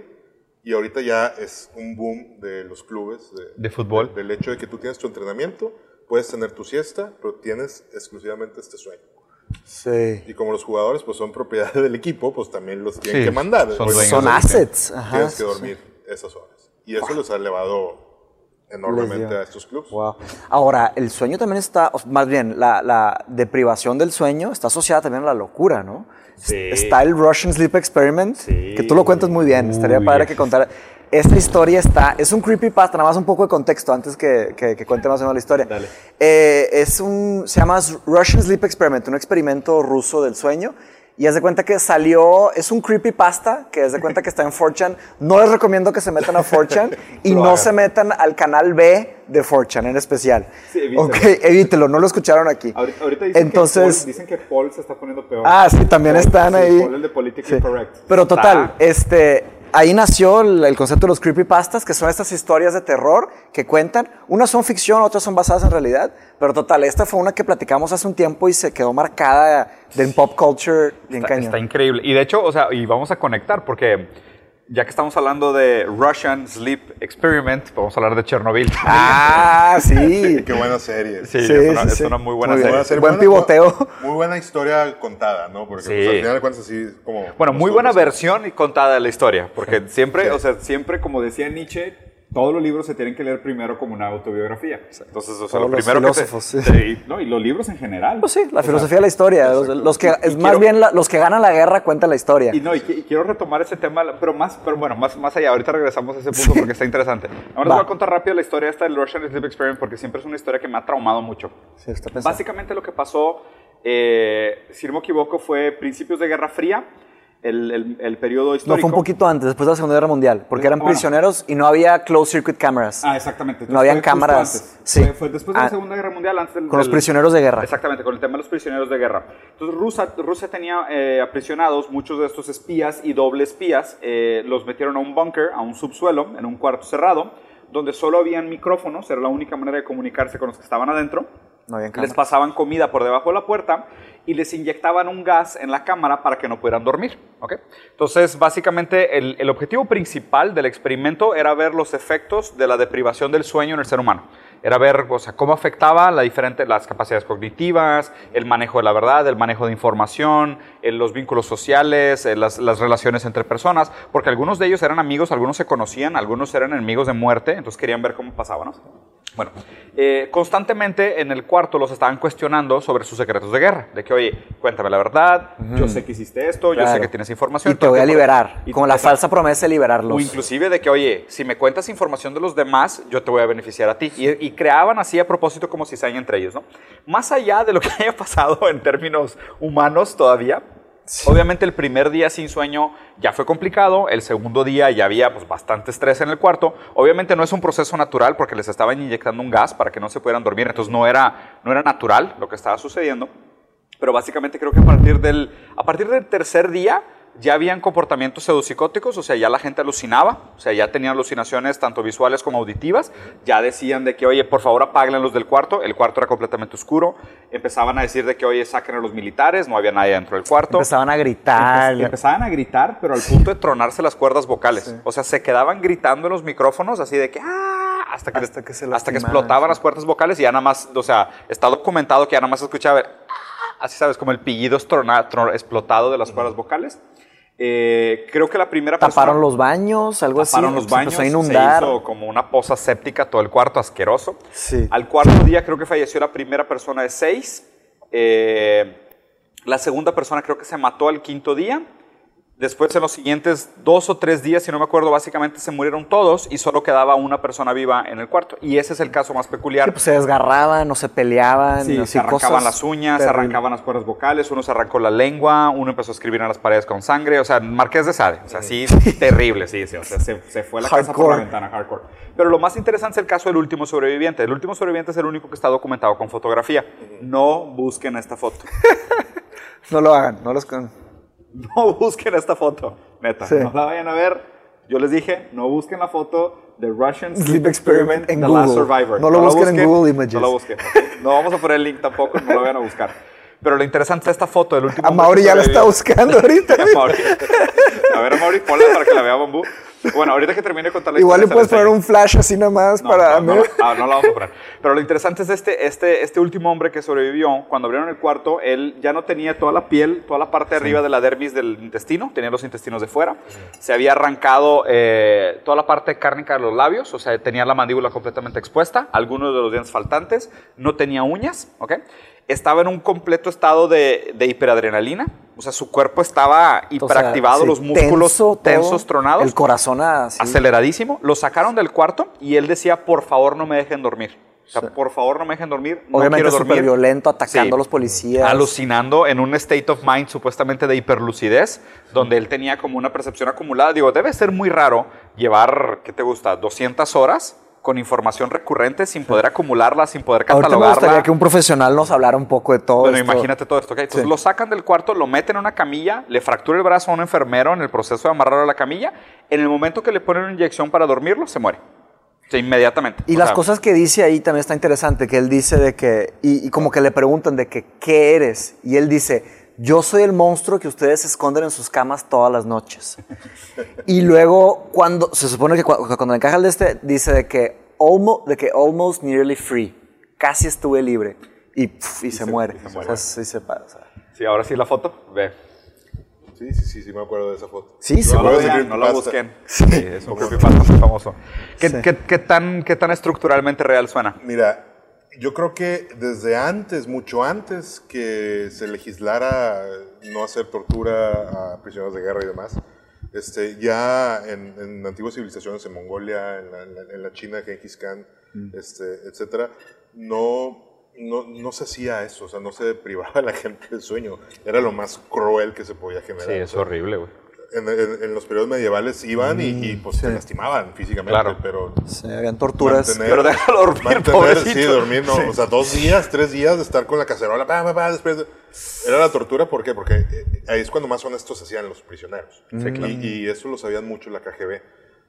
y ahorita ya es un boom de los clubes de, De fútbol. del hecho de que tú tienes tu entrenamiento, puedes tener tu siesta, pero tienes exclusivamente este sueño. Sí. Y como los jugadores pues son propiedad *laughs* del equipo, pues también los tienen Sí, que mandar. son dueños Son assets. Ajá. Tienes que sí, dormir esas horas. Y eso les ha elevado enormemente a estos clubes. Wow. Ahora, el sueño también está, más bien, la, la deprivación del sueño está asociada también a la locura, ¿no? Sí. Está el Russian Sleep Experiment, Sí. que tú lo cuentas muy bien. Estaría Uy. padre que contar. Esta historia está, es un creepypasta, nada más un poco de contexto antes que, que, que cuente más o menos la historia. Dale. Eh, es un, se llama Russian Sleep Experiment, un experimento ruso del sueño. Y haz de cuenta que salió, es un creepypasta, que haz de cuenta que está en 4chan. No les recomiendo que se metan a 4chan *laughs* y no hagan. se metan al canal B de 4chan en especial. Sí, evítelo. ok, evítelo, no lo escucharon aquí. Ahorita, ahorita dicen, Entonces, que Paul, dicen que Paul se está poniendo peor. Ah, sí, también Paul, están sí, ahí. Paul, el de Politically Sí. Correct. Pero total, Está- este, ahí nació el, el concepto de los creepypastas, que son estas historias de terror que cuentan. Unas son ficción, otras son basadas en realidad. Pero total, esta fue una que platicamos hace un tiempo y se quedó marcada de en pop culture bien Está, cañón. está increíble. Y de hecho, o sea, y vamos a conectar porque ya que estamos hablando de Russian Sleep Experiment, vamos a hablar de Chernobyl. Ah, *laughs* sí. Qué buena serie. Sí, Sí, es, una, sí, es sí. una muy buena Muy serie. Buen Buena- pivoteo. Muy buena historia contada, ¿no? Porque Sí. pues, al final de cuentas así como... Bueno, muy buena versión y contada de la historia, porque siempre, Sí. o sea, siempre, como decía Nietzsche, todos los libros se tienen que leer primero como una autobiografía. Entonces, o sea, Todos lo los primero que te- filósofos, sí. sí, no, y los libros en general. Pues sí, la O sea, filosofía de la historia. Los, los que, Y- y más quiero- bien la- los que ganan la guerra cuentan la historia. Y no, y, y quiero retomar ese tema, pero más, pero bueno, más, más allá. Ahorita regresamos a ese punto porque está interesante. Ahora les voy a contar rápido la historia esta del Russian Sleep Experiment porque siempre es una historia que me ha traumado mucho. Sí, está. Básicamente lo que pasó, eh, si no me equivoco, fue principios de Guerra Fría, el, el, el periodo No, histórico. fue un poquito antes, después de la Segunda Guerra Mundial, porque eran Bueno. prisioneros y no había closed circuit cameras. Ah, exactamente. No habían cámaras, sí. Fue, fue después de la Ah, Segunda Guerra Mundial, antes del, con los del- prisioneros de guerra. Exactamente, con el tema de los prisioneros de guerra. Entonces, Rusia, Rusia tenía eh, aprisionados muchos de estos espías y doble espías. eh, los metieron a un búnker, a un subsuelo, en un cuarto cerrado, donde solo habían micrófonos, era la única manera de comunicarse con los que estaban adentro. No habían Les cámaras. pasaban comida por debajo de la puerta y les inyectaban un gas en la cámara para que no pudieran dormir. ¿ok? Entonces, básicamente, el, el objetivo principal del experimento era ver los efectos de la deprivación del sueño en el ser humano. Era ver o sea, cómo afectaba la diferente, las capacidades cognitivas, el manejo de la verdad, el manejo de información, eh, los vínculos sociales, eh, las, las relaciones entre personas, porque algunos de ellos eran amigos, algunos se conocían, algunos eran enemigos de muerte, entonces querían ver cómo pasaba. ¿no? Bueno, eh, constantemente en el cuarto los estaban cuestionando sobre sus secretos de guerra. De que, oye, cuéntame la verdad, yo sé que hiciste esto, yo sé que tienes información. Y te voy a liberar, y- con la exacto. falsa promesa de liberarlos. O inclusive de que, oye, si me cuentas información de los demás, yo te voy a beneficiar a ti. Y, y creaban así a propósito como cizaña entre ellos, ¿no? Más allá de lo que *laughs* haya pasado en términos humanos todavía, obviamente el primer día sin sueño ya fue complicado, el segundo día ya había pues, bastante estrés en el cuarto. Obviamente no es un proceso natural porque les estaban inyectando un gas para que no se pudieran dormir, entonces no era, no era natural lo que estaba sucediendo. Pero básicamente creo que a partir del, a partir del tercer día ya habían comportamientos pseudopsicóticos, o sea, ya la gente alucinaba, o sea, ya tenían alucinaciones tanto visuales como auditivas, ya decían de que, oye, por favor apaguen los del cuarto, el cuarto era completamente oscuro, empezaban a decir de que, oye, saquen a los militares, no había nadie dentro del cuarto. Empezaban a gritar. Empe- empezaban a gritar, pero al punto de tronarse las cuerdas vocales. O sea, se quedaban gritando en los micrófonos así de que ¡ah! hasta que, Hasta que se hasta que explotaban las cuerdas vocales y ya nada más, o sea, está documentado que ya nada más se escuchaba ¡ah! así sabes, como el pillido tro- explotado de las cuerdas vocales. Eh, creo que la primera Taparon persona- los baños, algo así. taparon los se baños, empezó a inundar. se hizo como una poza séptica todo el cuarto, asqueroso. Sí. Al cuarto día creo que falleció la primera persona de seis. Eh, la segunda persona creo que se mató al quinto día. Después en los siguientes dos o tres días, si no me acuerdo, básicamente se murieron todos y solo quedaba una persona viva en el cuarto. Y ese es el caso más peculiar. Sí, pues se desgarraban o se peleaban. Sí, se arrancaban cosas las uñas, se arrancaban las cuerdas vocales, uno se arrancó la lengua, uno empezó a escribir en las paredes con sangre, o sea, Marqués de Sade, o sea, sí, *laughs* terrible, sí, sí, o sea, se, se fue la casa por la ventana, hardcore. Pero lo más interesante es el caso del último sobreviviente. El último sobreviviente es el único que está documentado con fotografía. No busquen esta foto. *laughs* No lo hagan, no los con... *laughs* No busquen esta foto, neta. Sí. No la vayan a ver. Yo les dije, no busquen la foto de Russian Sleep Experiment en The Last Google. Survivor. No lo la busquen en Google Images. No lo busquen. No vamos a poner el link tampoco, no lo vayan a buscar. Pero lo interesante es esta foto del último. A Mauri ya la está buscando *laughs* ahorita. A Mauri. A ver, Mauri, ponla para que la vea Bambú. Bueno, ahorita que termine de contar la Igual le puedes poner un flash así nada más No, para... no, no, ah, no la vamos a poner. Pero lo interesante es este, este, este último hombre que sobrevivió, cuando abrieron el cuarto, él ya no tenía toda la piel, toda la parte de arriba de la dermis del intestino, tenía los intestinos de fuera. Se había arrancado eh, toda la parte cárnica de los labios, o sea, tenía la mandíbula completamente expuesta, algunos de los dientes faltantes, no tenía uñas, ¿ok? Estaba en un completo estado de, de hiperadrenalina, o sea, su cuerpo estaba O sea, hiperactivado, sí, los músculos tenso tensos, tronados El corazón así. aceleradísimo. Lo sacaron del cuarto y él decía, por favor, no me dejen dormir. O sea, por favor, no me dejen dormir. No Obviamente quiero súper dormir. violento, atacando Sí. a los policías. Alucinando en un state of mind supuestamente de hiperlucidez, donde él tenía como una percepción acumulada. Digo, debe ser muy raro llevar, ¿qué te gusta? 200 horas con información recurrente sin poder acumularla, sin poder Ahorita me catalogarla. gustaría que un profesional nos hablara un poco de todo Bueno, esto. imagínate todo esto, ¿ok? Entonces Sí. lo sacan del cuarto, lo meten en una camilla, le fractura el brazo a un enfermero en el proceso de amarrarlo a la camilla. En el momento que le ponen una inyección para dormirlo, se muere. Sea, inmediatamente. Y O las sea, cosas que dice ahí también está interesante, que él dice de que, y, y como que le preguntan de que, ¿qué eres? Y él dice, yo soy el monstruo que ustedes esconden en sus camas todas las noches. y luego, cuando, se supone que cuando, cuando le encaja el de este, dice de que, almost, de que almost nearly free, casi estuve libre. Y, pf, y se, se- muere. y se O sea, muere. sí se para, o sea. Sí, ahora sí la foto. Ve. Sí, sí, sí, sí, me acuerdo de esa foto. Sí, No, se No la, no, no busquen. Sí, es un creepypasta famoso. ¿Qué, Sí. qué- qué tan, ¿Qué tan estructuralmente real suena? Mira, yo creo que desde antes, mucho antes que se legislara no hacer tortura a prisioneros de guerra y demás, este, ya en, en antiguas civilizaciones, en Mongolia, en la, en la- China Genghis Khan, este, etcétera, no, no, no se hacía eso, o sea, no se privaba a la *laughs* gente del sueño. Era lo más cruel que se podía generar. Sí, o es sea, horrible, güey. En, en- en los periodos medievales iban y, y, pues te lastimaban físicamente, Claro. pero Sí, habían torturas. mantener- Pero déjalo dormir, mantener, pobrecito. Sí, dormir, no. O sea, dos días, tres días de estar con la cacerola, pa, pa, pa, después. de- Era la tortura, ¿por qué? Porque eh, ahí es cuando más honestos se hacían los prisioneros. y, y eso lo sabían mucho la KGB.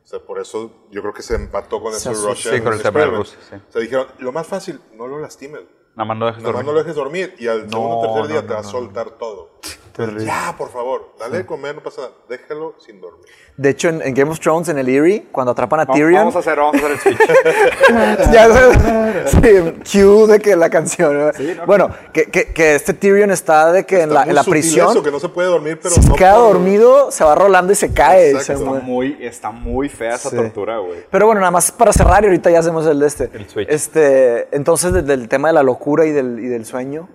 O sea, por eso yo creo que se empató con Se eso asoció. Russian Sí, con el tema del Experiment. Rus, sí. O sea, dijeron, lo más fácil, no lo lastimes. Nada más no dejes Nada más dormir. no lo dejes dormir y al segundo o tercer no, día no, te va a no, soltar todo. Terrible. Ya, por favor, dale de comer, no pasa nada. Déjalo sin dormir. De hecho, en, en Game of Thrones, en el Eerie, cuando atrapan a Tyrion, Vamos a hacer, vamos a hacer el switch. *laughs* ya sabes, sí, cue de que la canción. ¿no? no, bueno, que, que, que este Tyrion está de que en la, muy en la prisión, Eso, que no se puede dormir, pero si se no queda por- dormido, se va rolando y se cae. y Exacto. se está, muere. muy, está muy fea esa Sí. tortura, güey. Pero bueno, nada más para cerrar y ahorita ya hacemos el de este. El switch. Este, entonces, desde el tema de la locura y del, y del sueño.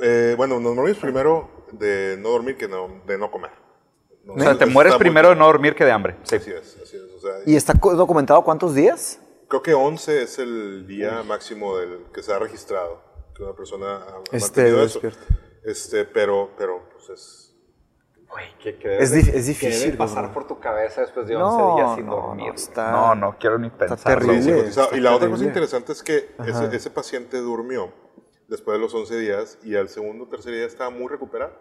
Eh, bueno, nos morimos primero de no dormir que no, de no comer. No, O sea, te mueres está primero de no dormir que de hambre. Sí. Así es, así es. O sea, ¿Y está documentado cuántos días? creo que 11 es el día máximo del que se ha registrado que una persona ha, ha Esté mantenido eso. Este, pero, pero, pues es... Güey, ¿qué, qué Es debe- es qué difícil, debe pasar bro. por tu cabeza después de No, 11 días sin no, dormir. no, está- no, no quiero ni pensarlo. terrible. güey. psicotizado. está y la otra cosa terrible. interesante es que ese, ese paciente durmió después de los 11 días y al segundo o tercer día estaba muy recuperado.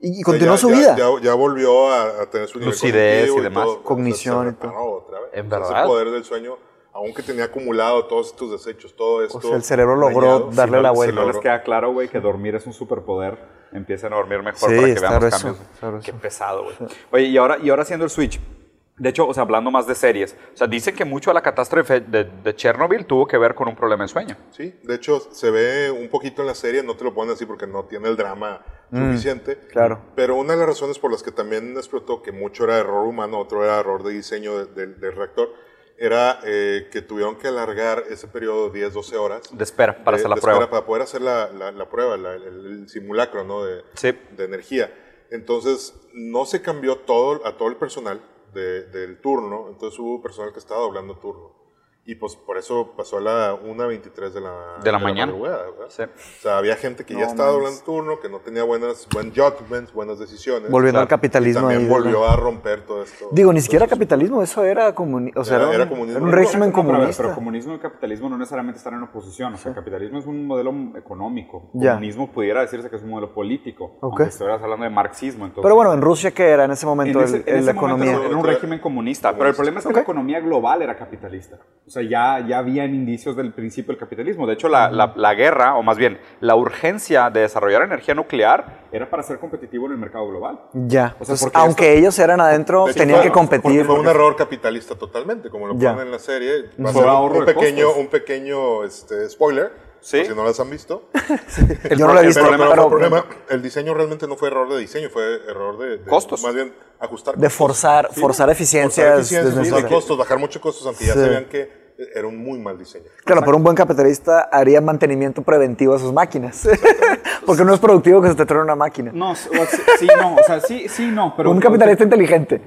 Y, y O sea, continuó ya- su ya- vida. Ya, ya volvió a, a tener su nivel Lucidez cognitivo y demás. todo, o sea, Cognición se y todo. otra vez. En O sea, verdad. Ese poder del sueño, aunque tenía acumulado todos estos desechos, todo esto. O sea, el cerebro logró dañado, darle sí, la vuelta. Si no les queda claro, güey, que dormir es un superpoder, empiecen a dormir mejor Sí, para que veamos grueso, cambios. Qué pesado, güey. Oye, y ahora, y ahora haciendo el switch. De hecho, o sea, hablando más de series, o sea, dicen que mucho de la catástrofe de, de Chernobyl tuvo que ver con un problema de sueño. Sí, de hecho se ve un poquito en la serie, no te lo ponen así porque no tiene el drama suficiente. Mm, claro. Pero una de las razones por las que también explotó, que mucho era error humano, otro era error de diseño de- de- del reactor, era eh, que tuvieron que alargar ese periodo 10, 12 horas. De espera para de- hacer la de prueba. espera Para poder hacer la, la- la prueba, la- el simulacro ¿no? de, Sí. de energía. Entonces, no se cambió todo, a todo el personal de- del turno, entonces hubo personal que estaba doblando turno. Y pues por eso pasó a la 1.23 de la, De la mañana. Sí. O sea, había gente que ya No estaba mames. doblando turno, que no tenía buenas, buen judgments, buenas decisiones. Volviendo al capitalismo Y también ahí, volvió ¿verdad? a romper todo esto. Digo, ni siquiera capitalismo, eso era comunismo. O sea, Era- era, era un- comunismo. era un No, régimen No, comunista. pero comunismo y capitalismo no necesariamente están en oposición. O sea, capitalismo es un modelo económico. Ya. Comunismo pudiera decirse que es un modelo político. Aunque estuvieras hablando de marxismo. Entonces, Pero bueno, en Rusia, ¿qué era en ese momento en el- ese, en el- ese la momento economía? era un régimen comunista, pero el problema es que la economía global era capitalista. O sea, ya, ya habían indicios del principio del capitalismo. De hecho, la, la- la guerra, o más bien, la urgencia de desarrollar energía nuclear era para ser competitivo en el mercado global. Ya. O sea, Entonces, porque aunque ellos eran adentro, De hecho, tenían fue- que competir. Porque fue un error capitalista totalmente, como lo Ya. ponen en la serie. Va a ser un- un pequeño, costos. un pequeño este, spoiler. Sí. por si no las han visto. *laughs* El Yo no lo he visto, Pero, pero pero- el problema, el diseño realmente no fue error de diseño, fue error de, de- Costos. Más bien ajustar De costos. forzar, Sí, forzar eficiencias. forzar eficiencias, de costos, bajar muchos costos, aunque ya Sí. se vean que era un muy mal diseño. Claro, pero un buen capitalista haría mantenimiento preventivo a sus máquinas. *laughs* Porque no es productivo que se te truene una máquina. No, sí, o- no, o sea, sí, sí, no, pero... un capitalista inteligente.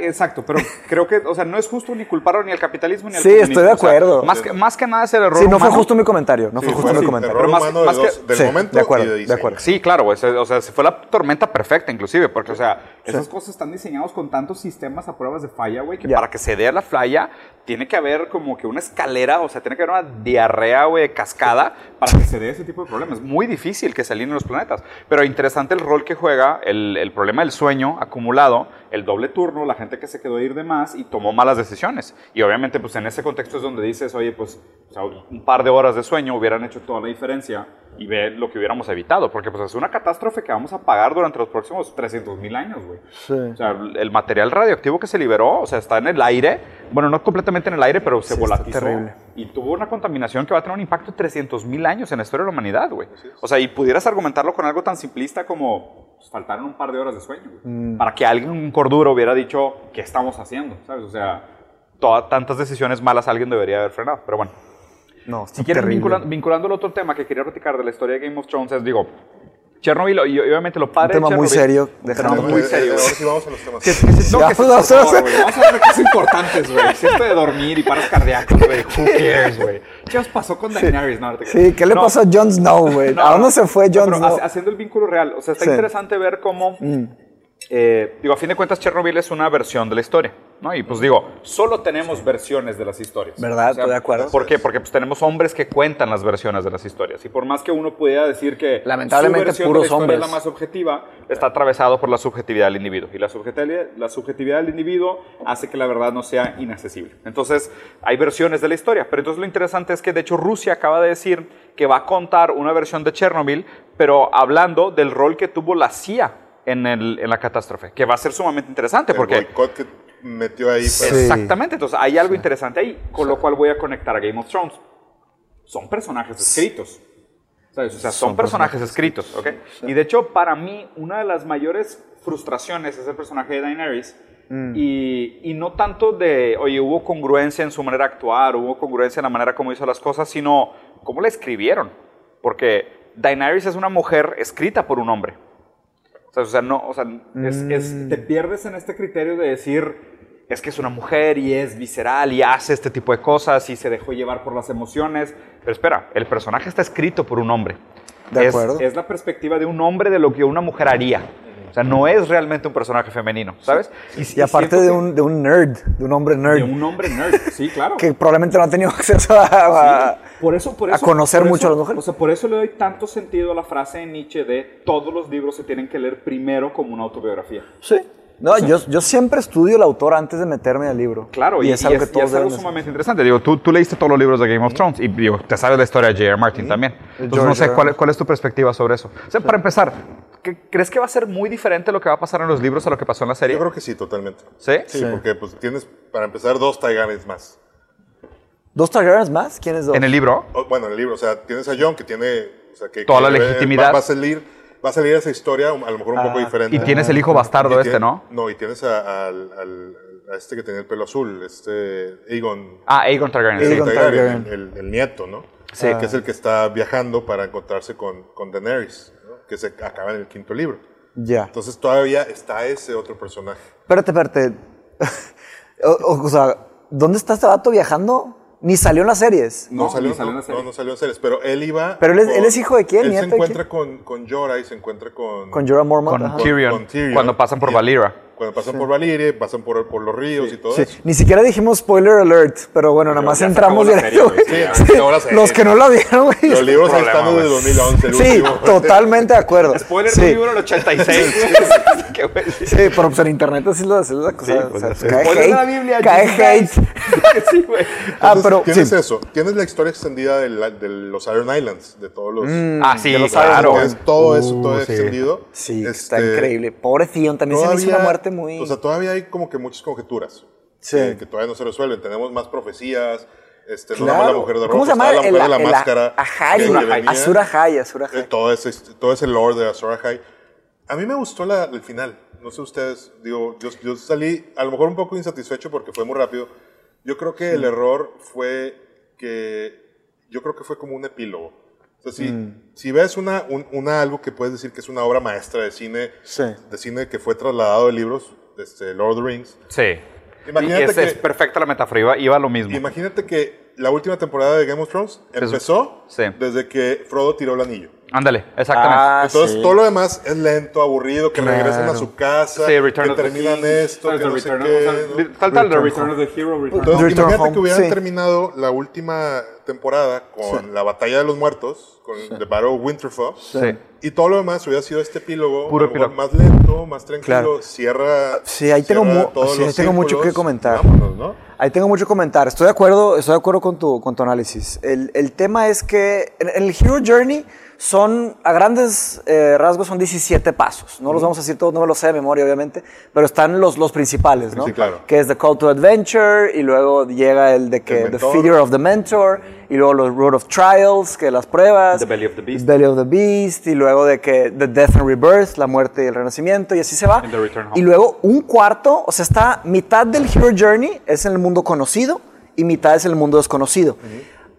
Exacto, pero creo que, o sea, no es justo ni culparlo ni al capitalismo ni al Sí, estoy de O sea, acuerdo. más, que, más que nada es el error Sí, no fue humano. justo mi comentario. No Sí, fue justo fue mi sí, comentario. error Pero más- humano de más que- dos- del sí, momento de acuerdo, y de de acuerdo. Sí, claro. O sea, se fue la tormenta perfecta, inclusive, porque, o sea, esas cosas están diseñadas con tantos sistemas a pruebas de falla, güey, que Ya. para que se dé la falla, tiene que haber como que una escalera, o sea, tiene que haber una diarrea, güey, cascada, para que se dé ese tipo de problemas. Es muy difícil que se alineen los planetas. Pero interesante el rol que juega el, el problema del sueño acumulado, el doble turno, la gente que se quedó a ir de más y tomó malas decisiones. Y obviamente, pues en ese contexto es donde dices, oye, pues o sea, un par de horas de sueño hubieran hecho toda la diferencia y ve lo que hubiéramos evitado. Porque pues es una catástrofe que vamos a pagar durante los próximos 300 mil años, güey. Sí. O sea, el material radioactivo que se liberó, o sea, está en el aire, bueno, no completamente en el aire, pero se Sí, terrible. Y tuvo una contaminación que va a tener un impacto de 300 mil años en la historia de la humanidad, güey. O sea, y pudieras argumentarlo con algo tan simplista como pues, faltaron un par de horas de sueño, güey. Mm. Para que alguien con cordura hubiera dicho, ¿qué estamos haciendo? ¿Sabes? O sea, todas tantas decisiones malas alguien debería haber frenado. Pero bueno, No, si quieren, vinculando, vinculando el otro tema que quería platicar de la historia de Game of Thrones, es, digo, Chernobyl, y obviamente lo padre Un tema de muy Chernobyl- serio, Un dejando- tema muy serio, Ahora sí vamos a los temas. Que se- no, Ya, que se- *laughs* vamos a- favor, güey, Vamos a hablar de cosas importantes, güey. Si esto de dormir y paros cardíacos, güey. Who cares, güey? ¿Qué os pasó con Daenerys? No, no te. Sí, ¿qué le No, pasó a Jon Snow, güey? no, ¿A no. dónde se fue No, Jon Snow? haciendo el vínculo real. O sea, está Sí. Mm. interesante ver cómo. Eh, digo, a fin de cuentas, Chernobyl es una versión de la historia. ¿no? Y pues digo, solo tenemos versiones de las historias. ¿Verdad? Estoy de acuerdo. ¿Por qué? Porque pues, tenemos hombres que cuentan las versiones de las historias. Y por más que uno pudiera decir que Lamentablemente, su versión puros de la hombres. es la más objetiva, está atravesado por la subjetividad del individuo. Y la subjetividad, la subjetividad del individuo hace que la verdad no sea inaccesible. Entonces, hay versiones de la historia. Pero entonces lo interesante es que, de hecho, Rusia acaba de decir que va a contar una versión de Chernobyl, pero hablando del rol que tuvo la CIA en, el- en la catástrofe, que va a ser sumamente interesante. El porque boicot que metió ahí. pues, Sí. Exactamente, entonces hay algo interesante ahí, con lo cual voy a conectar a Game of Thrones. Son personajes escritos. ¿sabes? O sea, son, personajes escritos, ¿ok? Y de hecho, para mí, una de las mayores frustraciones es el personaje de Daenerys. Y, y no tanto de, oye, hubo congruencia en su manera de actuar, hubo congruencia en la manera como hizo las cosas, sino cómo la escribieron. Porque Daenerys es una mujer escrita por un hombre. O sea, o sea, no, o sea, es, es- te pierdes en este criterio de decir, es que es una mujer y es visceral y hace este tipo de cosas y se dejó llevar por las emociones. Pero espera, el personaje está escrito por un hombre. De Es- acuerdo. Es, la perspectiva de un hombre de lo que una mujer haría. O sea, no es realmente un personaje femenino, ¿sabes? Y, aparte de un, de un nerd, de un hombre nerd. De un hombre nerd, sí, claro. que probablemente no ha tenido acceso a, por eso, por a conocer mucho a las mujeres. O sea, por eso le doy tanto sentido a la frase en Nietzsche de todos los libros se tienen que leer primero como una autobiografía. Sí. No, yo, yo, siempre estudio el autor antes de meterme al libro. Claro, y, es algo, que todos y es algo sumamente interesante. Digo, tú, tú, leíste todos los libros de Game of Thrones y digo, te sabes la historia de J.R. Martin también. Entonces, no sé, ¿cuál, ¿cuál, es tu perspectiva sobre eso? O sea, para empezar, ¿crees que va a ser muy diferente lo que va a pasar en los libros a lo que pasó en la serie? Yo creo que sí, totalmente. ¿Sí? Sí, porque pues, tienes, para empezar, dos Targaryens más. ¿Dos Targaryens más? ¿Quiénes dos? ¿En el libro? bueno, en el libro. O sea, tienes a Jon que tiene... O sea, que, Toda la legitimidad. Va, a salir va a salir esa historia, a lo mejor un poco Ah, diferente. Y tienes el hijo bastardo este, ¿no? No, y tienes a, al- al- a este que tenía el pelo azul, este Aegon. Ah, Aegon Targaryen. sí. Aegon Targaryen, Targaryen. El, el nieto, ¿no? Sí. Que es el que está viajando para encontrarse con, con Daenerys, ¿no? que se acaba en el quinto libro. Ya. Entonces todavía está ese otro personaje. Espérate, espérate. o, *laughs* o- o sea, ¿dónde está este vato viajando? Ni salió en las series. No, No, salió, ni salió en no, la serie. no, no salió en series, pero él iba... Pero él es- él es hijo de quién, Él nieto se de encuentra con, con Jorah y se encuentra con... Con Jorah Mormont. Con. Tyrion, con Tyrion. Cuando pasan por Y- Valira. Cuando pasan por Valiria, pasan por, por los ríos y todo Sí, eso. Ni siquiera dijimos spoiler alert, pero bueno, nada más entramos directo. Los que no la vieron, güey. Los libros están desde güey. 2011, el Sí, último. totalmente de acuerdo. Spoiler sí. del libro del 86. *laughs* Qué güey. Sí, pero pues en internet así es la, así es la cosa. O pues, sea, cae la hate. Biblia, cae hate. *laughs* sí, güey. Ah, pero tienes sí. eso. Tienes la historia extendida de, la- de los Iron Islands, de todos los... Ah, sí, lo claro. Es todo eso, todo Uh, extendido. Sí, Este, está increíble. Pobre Theon, también se me hizo una muerte muy... O sea, todavía hay como que muchas conjeturas. Sí. Que, que todavía no se resuelven. Tenemos más profecías. Este, No Claro. nada más la mujer de rojo. ¿Cómo se llama? la El- mujer de la el- máscara. Ahai, que- que venía. Azur Ahai, Azur Ahai. Eh, todo, ese, todo ese lore de Azor Ahai. A mí me gustó la- el final. No sé ustedes, digo, yo, yo salí a lo mejor un poco insatisfecho porque fue muy rápido. Yo creo que el error fue que, yo creo que fue como un epílogo. O sea, si, Mm. si ves una, un- una, algo que puedes decir que es una obra maestra de cine, Sí. de cine que fue trasladado de libros, este, Lord of the Rings, Sí. Imagínate y es, que- es perfecta la metáfora, iba, iba a lo mismo. imagínate que la última temporada de Game of Thrones empezó sí. desde que Frodo tiró el anillo. Ándale, exactamente. Ah, Entonces sí. todo lo demás es lento, aburrido, que Claro. regresan a su casa, Sí, Return que of the terminan King, esto, que The no sé qué. tal, The Return Return of the Hero, Return Entonces, Return imagínate Home, que hubieran sí. terminado la última temporada con la batalla de los muertos, con The Battle of Winterfell, Sí. y todo lo demás hubiera sido este epílogo, Puro epílogo. más lento, más tranquilo, Claro. cierra. Sí, ahí tengo cierra todos los ahí tengo mucho que comentar. vámonos, ¿no? Ahí tengo mucho que comentar. Estoy de acuerdo, estoy de acuerdo con tu, con tu análisis. El, el tema es que en, en el Hero Journey son, a grandes eh, rasgos, son 17 pasos. No los vamos a decir todos, no me los sé de memoria, obviamente, pero están los, los principales, ¿no? Sí, claro. Que es The Call to Adventure, y luego llega el de que El The. Figure of the Mentor, y luego los Road of Trials, que las pruebas. The Belly of the Beast. Belly of the Beast, y luego de que The Death and Rebirth, la muerte y el renacimiento, y así se va. And the Return Home. Y luego un cuarto, o sea, está mitad del Hero Journey es en el mundo conocido y mitad es en el mundo desconocido.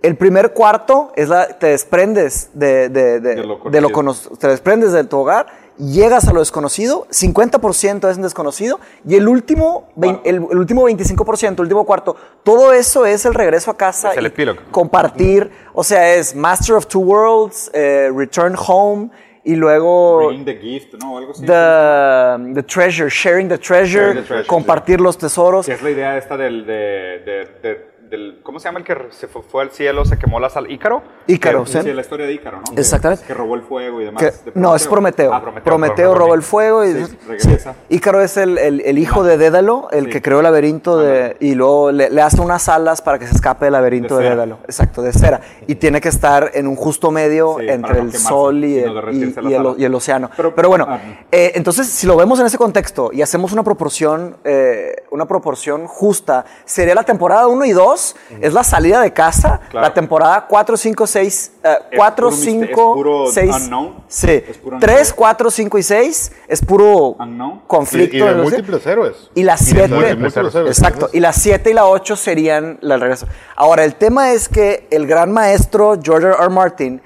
El primer cuarto es la, te desprendes de, de, de- De lo lo conocido. cono- te desprendes de tu hogar, llegas a lo desconocido, 50% es en desconocido y el último, Cuarto. el, el último 25%, el último cuarto, todo eso es el regreso a casa Es el epílogo. compartir, o sea, es Master of Two Worlds, eh, Return Home y luego Bring the gift, ¿no? Algo así. the, the treasure, sharing the treasure, Sharing the treasure, compartir los tesoros. Que es la idea esta del, de, de- de- del, ¿cómo se llama el que se fue, fue al cielo, se quemó la sal? ¿Ícaro? Ícaro, Que- sí. La historia de Ícaro, ¿no? Exactamente. Que robó el fuego y demás. Que- ¿De no, es Prometeo. Ah, Prometeo, Prometeo. roba el fuego y Sí, regresa. Ícaro es el, el- el hijo de Dédalo, el Sí. que creó el laberinto de, y luego le, le hace unas alas para que se escape del laberinto De de. Dédalo. Exacto, de cera. Y tiene que estar en un justo medio entre no el sol y el, y- el, alas. y el océano. Pero, Pero- bueno, ah. eh, entonces si lo vemos en ese contexto y hacemos una proporción, eh, una proporción justa, sería la temporada 1 y 2, es la salida de casa, Claro. la temporada 4, 5, 6, Es 4, puro misterio, 5, es puro 6. unknown. Sí. Es puro 3, unknown. 4, 5 y 6 es puro Unknown. Y, conflicto. y en de los- múltiples héroes. y la de 7. múltiples héroes. Exacto. Y la 7 y la 8 serían la el regreso. Ahora, el tema es que el gran maestro George R. R. Martin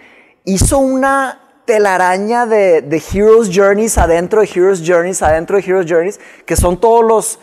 hizo una telaraña de, de Heroes Journeys adentro de Heroes Journeys adentro de Heroes Journeys, que son todos los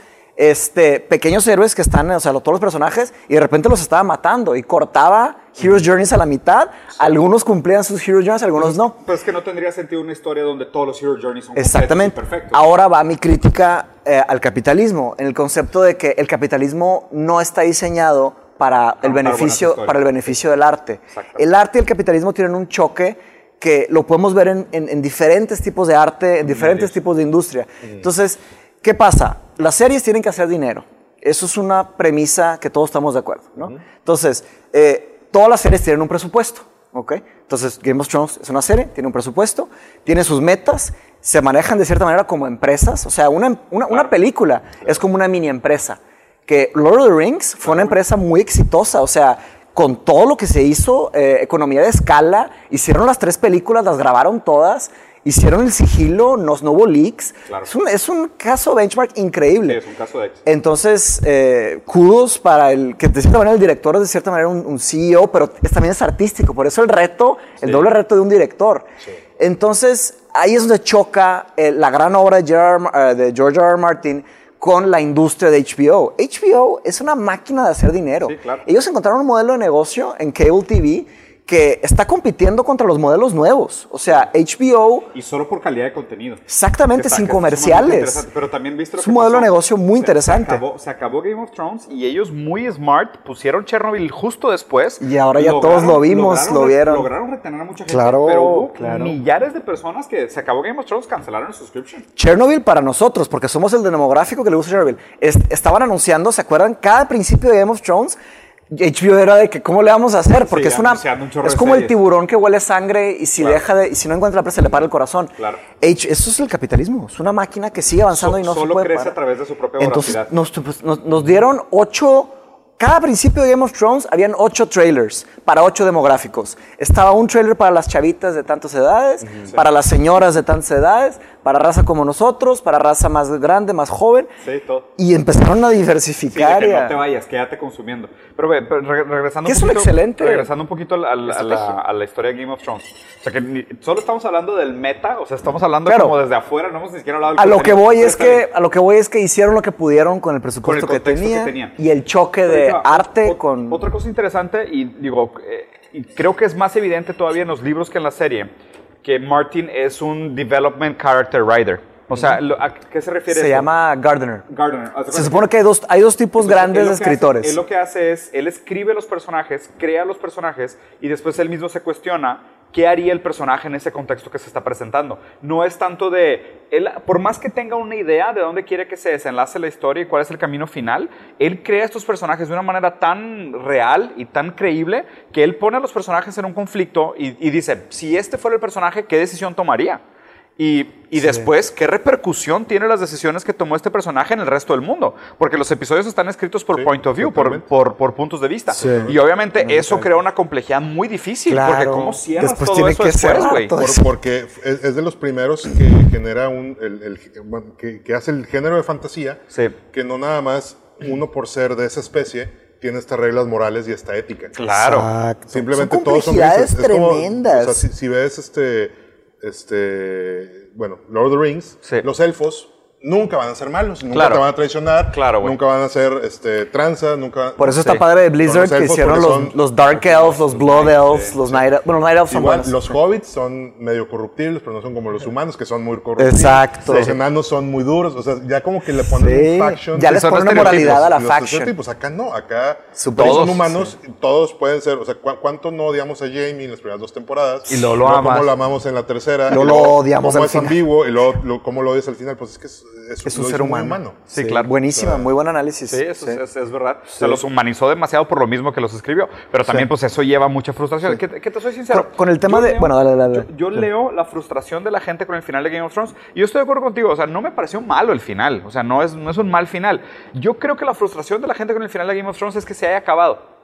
este, pequeños héroes que están, o sea, todos los personajes, y de repente los estaba matando y cortaba Heroes Journeys a la mitad. Algunos cumplían sus Heroes Journeys, algunos no. Pues es que no tendría sentido una historia donde todos los Hero Journeys son Exactamente. perfectos. Ahora va mi crítica eh, al capitalismo, en el concepto de que el capitalismo no está diseñado para el buenas beneficio, para el beneficio del arte. El arte y el capitalismo tienen un choque que lo podemos ver en, en- en diferentes tipos de arte, en diferentes tipos de industria. Entonces, ¿qué pasa? Las series tienen que hacer dinero. Eso es una premisa que todos estamos de acuerdo, ¿no? Entonces, eh, todas las series tienen un presupuesto, ¿ok? Entonces, Game of Thrones es una serie, tiene un presupuesto, tiene sus metas, se manejan de cierta manera como empresas. O sea, una, una, una película es como una mini empresa. Que Lord of the Rings fue una empresa muy exitosa, o sea, con todo lo que se hizo, eh, economía de escala, hicieron las tres películas, las grabaron todas, hicieron el sigilo, no, no hubo leaks. Claro. Es, un, es un caso benchmark increíble. Sí, es un caso de éxito. Entonces, eh, kudos para el que de cierta manera el director es de cierta manera un, un CEO, pero es, también es artístico. Por eso el reto, el doble reto de un director. Entonces, ahí es donde choca eh, la gran obra de. Ma- eh, de George R. R. Martin con la industria de HBO. HBO es una máquina de hacer dinero. Sí, claro. Ellos encontraron un modelo de negocio en Cable TV que está compitiendo contra los modelos nuevos. O sea, HBO Y solo por calidad de contenido. exactamente sin comerciales. Pero también viste lo Es un modelo de negocio muy Se- interesante. Se acabó, se acabó Game of Thrones y ellos muy smart pusieron Chernobyl justo después. Y ahora ya todos lo vimos, lograron lo vieron. Lograron retener a mucha gente. Claro, pero hubo claro. millares de personas que se acabó Game of Thrones cancelaron el subscription. Chernobyl para nosotros, porque somos el demográfico que le gusta Chernobyl. Es- estaban anunciando, ¿se acuerdan? Cada principio de Game of Thrones, HBO era de que cómo le vamos a hacer, porque Sí, es una es como el tiburón que huele sangre y si Claro. deja de y si no encuentra la presa se le para el corazón. Claro. H- eso es el capitalismo, es una máquina que sigue avanzando So- y no se solo puede crece parar. a través de su propia Entonces nos, pues, nos- nos dieron ocho cada principio de Game of Thrones habían ocho trailers para ocho demográficos. Estaba un trailer para las chavitas de tantas edades, para las señoras de tantas edades, para raza como nosotros, para raza más grande, más joven. Sí, todo. Y empezaron a Sí, de diversificar. que a- no te vayas, quédate consumiendo. Pero, pero re- regresando un es un poquito, excelente regresando un poquito al- al- a, la, a la historia de Game of Thrones. O sea, que ni- solo estamos hablando del meta, o sea, estamos hablando Claro. como desde afuera, no hemos ni siquiera hablado del a lo que voy es que a lo que voy es que hicieron lo que pudieron con el presupuesto Con el que, contexto que tenía, y el choque Pero de arte Ot- con Otra cosa interesante, y digo, eh, y creo que es más evidente todavía en los libros que en la serie, que Martin es un development character writer. O sea, ¿a qué se refiere se eso? llama Gardner. Gardner. Se supone que hay dos, hay dos tipos Entonces, grandes de hace- escritores. él lo que hace es, él escribe los personajes, crea los personajes y después él mismo se cuestiona qué haría el personaje en ese contexto que se está presentando. No es tanto de, él, por más que tenga una idea de dónde quiere que se desenlace la historia y cuál es el camino final, él crea estos personajes de una manera tan real y tan creíble que él pone a los personajes en un conflicto y, y dice, si este fuera el personaje, ¿qué decisión tomaría? Y, y después, ¿qué repercusión tiene las decisiones que tomó este personaje en el resto del mundo? Porque los episodios están escritos por Sí, point of view, por, por, por puntos de vista. Sí. Y obviamente eso crea una complejidad muy difícil. Porque Claro. ¿cómo cierras Después todo tiene eso que después, güey? Por- porque es, es de los primeros que genera un, el, el- bueno, que, que hace el género de fantasía, Sí. que no nada más uno por ser de esa especie tiene estas reglas morales y esta ética. Claro. Exacto. Simplemente son todos son grises. Es como, tremendas. o sea, si, si ves este, este, bueno, Lord of the Rings, Sí. los elfos nunca van a ser malos, nunca Claro. te van a traicionar, Claro, nunca van a ser este, tranza, nunca... Por eso Sí. está padre de Blizzard que hicieron los, son- los Dark Elves, los Blood Elves, los Night Elves. Bueno, los Night Elves son Igual, buenos. los hobbits son medio corruptibles, pero no son como los humanos, que son muy corruptibles. Exacto. Los enanos son muy duros, o sea, ya como que le ponen faction. ya les ponen una moralidad a la los faction. estereotipos. Acá no, acá Super- todos son humanos, todos pueden ser, o sea, ¿cu- ¿cuánto no odiamos a Jamie en las primeras dos temporadas? Y luego lo cómo amas. lo amamos en la tercera. Luego lo odiamos cómo es ambiguo, y luego lo- cómo lo odias al final, pues es que es, es, Es un ser muy humano. Sí, claro. Buenísima, muy buen análisis. Sí, eso Es, es- es verdad. Se los humanizó demasiado por lo mismo que los escribió. Pero también, pues, eso lleva mucha frustración. Que, que te soy sincero. Pero con el tema yo de- bueno, dale, dale, dale. Yo, yo leo la frustración de la gente con el final de Game of Thrones. Y yo estoy de acuerdo contigo. O sea, no me pareció malo el final. O sea, no es, no es un mal final. Yo creo que la frustración de la gente con el final de Game of Thrones es que se haya acabado.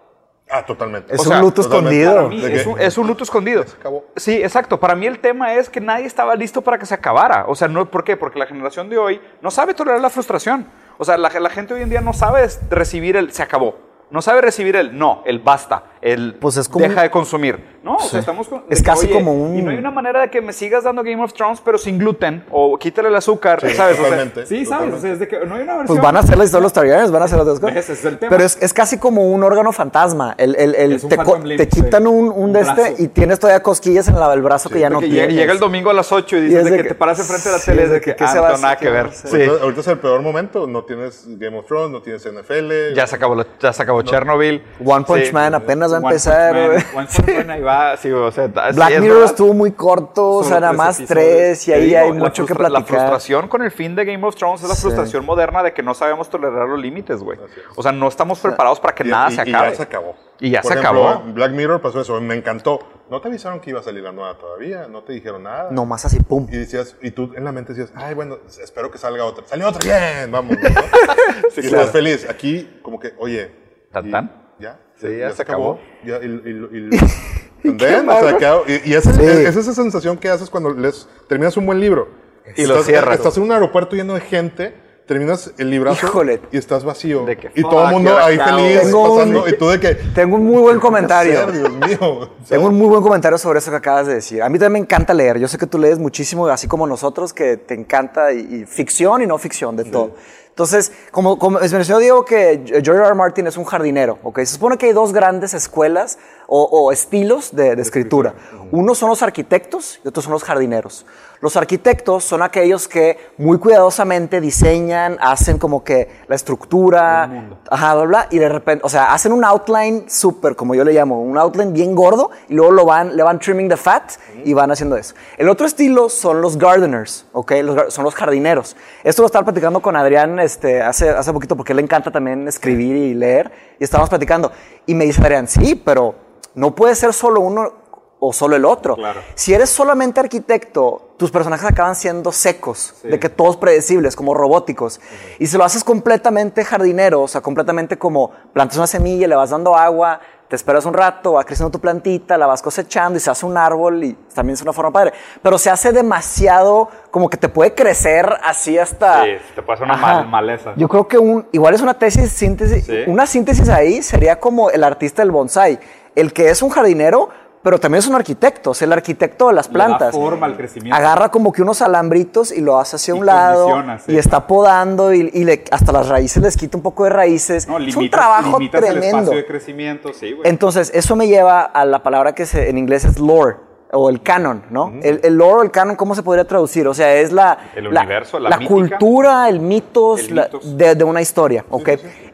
Ah, totalmente. Es O un sea, luto escondido. Es un luto escondido. Se acabó. Sí, exacto. Para mí el tema es que nadie estaba listo para que se acabara. O sea, no, ¿por qué? Porque la generación de hoy no sabe tolerar la frustración. O sea, la, la gente hoy en día no sabe recibir el se acabó. No sabe recibir el no, el basta. El Pues es como deja un- de consumir. No, o sea, estamos con- Es que, casi oye, como un- Y no hay una manera de que me sigas dando Game of Thrones, pero sin gluten, o quítale el azúcar, Sí, ¿sabes? O sea, totalmente, sí, ¿sabes? O sea, es de que no hay una versión. Pues van a hacer la historia de los Targaryens, van a hacer otras cosas. Ese es el tema. Pero es, es casi como un órgano fantasma. El, el- el- Es un te, co- Phantom Limb, te quitan sí. un, un Un de este y tienes todavía cosquillas en la- el brazo que ya no tienes. llega el domingo a las 8 y dices es de de que, que- te paras enfrente de la sí, tele es de que, que, ¿qué ah, se no va nada que ver. ¿Qué Sí. Ahorita, es el peor momento, no tienes Game of Thrones, no tienes NFL. Ya se acabó, lo- ya se acabó Chernobyl. One Punch. Man apenas va a One empezar. Punch Man, güey. One Punch Man ahí va, sí, o sea, Black Mirror estuvo muy corto, o sea, nada más tres y ahí digo, hay mucho que frustra- La platicar. frustración con el fin de Game of Thrones es la Sí. frustración moderna de que no sabemos tolerar los límites, güey. O sea, no estamos preparados para que Y- nada y- se y acabe. ya se acabó. Y ya Por se ejemplo, acabó. Black Mirror pasó eso, me encantó. No te avisaron que iba a salir la nueva todavía, no te dijeron nada. No más así, pum. Y decías, y tú en la mente decías, ay, bueno, espero que salga otra. Salió otra, bien, vamos. ¿no? *laughs* y claro. estás feliz. Aquí, como que, oye. ¿Tan, y- tan? Ya. Sí, ya se acabó. Ya, y, y- y- and *laughs* then, o sea, que- y, y esa, Sí. es esa sensación que haces cuando les, terminas un buen libro. Y lo cierras. Estás en un aeropuerto lleno de gente, terminas el librazo Híjole. y estás vacío. De que, y todo el mundo ahí feliz, Tengo un- pasando, y tú de que... Tengo un muy buen comentario. hacer, Dios mío. *laughs* Tengo un muy buen comentario sobre eso que acabas de decir. A mí también me encanta leer. Yo sé que tú lees muchísimo, así como nosotros, que te encanta y, y ficción y no ficción, de todo. Entonces, como, como es mencionó Diego que George R. R. Martin es un jardinero, ¿ok? Se supone que hay dos grandes escuelas o, o estilos de, de escritura. Uno son los arquitectos y otros son los jardineros. Los arquitectos son aquellos que muy cuidadosamente diseñan, hacen como que la estructura, ajá, bla, bla, y de repente, o sea, hacen un outline súper, como yo le llamo, un outline bien gordo, y luego lo van, le van trimming the fat y van haciendo eso. El otro estilo son los gardeners, ¿ok? Los son los jardineros. Esto lo estaba platicando con Adrián este, hace, hace poquito porque le encanta también escribir y leer, y estábamos platicando. Y me dice Adrián, sí, pero no puede ser solo uno o solo el otro. Claro. Si eres solamente arquitecto, tus personajes acaban siendo secos, de que todos predecibles, como robóticos. Y si lo haces completamente jardinero, o sea, completamente como plantas una semilla, le vas dando agua, te esperas un rato, va creciendo tu plantita, la vas cosechando y se hace un árbol y también es una forma padre. Pero se hace demasiado, como que te puede crecer así hasta... Sí, te puede hacer una mal- maleza. Yo creo que un, igual es una tesis, síntesis, Sí. una síntesis ahí sería como el artista del bonsai, el que es un jardinero, pero también es un arquitecto, o sea, el arquitecto de las Le da plantas. forma al crecimiento. Agarra como que unos alambritos y lo hace hacia Y un lado sí. y está podando y, y le- hasta las raíces les quita un poco de raíces. No, es un trabajo el tremendo. espacio de crecimiento, sí, güey. Entonces, eso me lleva a la palabra que se- en inglés es lore o el canon, ¿no? el, el lore o el canon, ¿cómo se podría traducir? O sea, es la, El universo, la mítica. cultura, el mitos, El la- mitos. de, de una historia, ¿ok?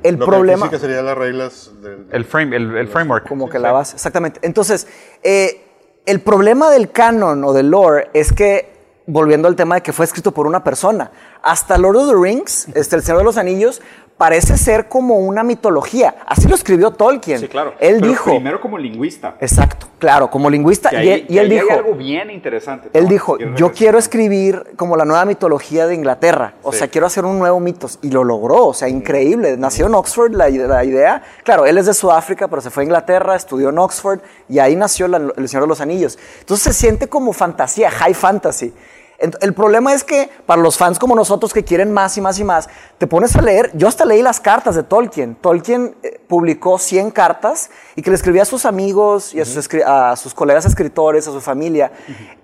El lo problema... Que aquí sí que serían las reglas del... el, frame, el, el framework. Como que la base, exactamente. Entonces, eh, el problema del canon o del lore es que, volviendo al tema de que fue escrito por una persona, hasta Lord of the Rings, este, El Señor de los Anillos, parece ser como una mitología. Así lo escribió Tolkien. Sí, claro. Él Pero dijo... Primero como lingüista. Exacto, claro, como lingüista. Que y ahí, él, y dijo... hay algo bien interesante. Él dijo, Quiero yo regresar. quiero escribir como la nueva mitología de Inglaterra. O Sí. sea, quiero hacer un nuevo mitos. Y lo logró, o sea, increíble. Nació en Oxford la, la idea. Claro, él es de Sudáfrica, pero se fue a Inglaterra, estudió en Oxford y ahí nació la- El Señor de los Anillos. Entonces se siente como fantasía, high fantasy. El problema es que para los fans como nosotros que quieren más y más y más, te pones a leer, yo hasta leí las cartas de Tolkien. Tolkien eh, publicó 100 cartas y que le escribía a sus amigos y a sus, escri- a sus colegas escritores, a su familia,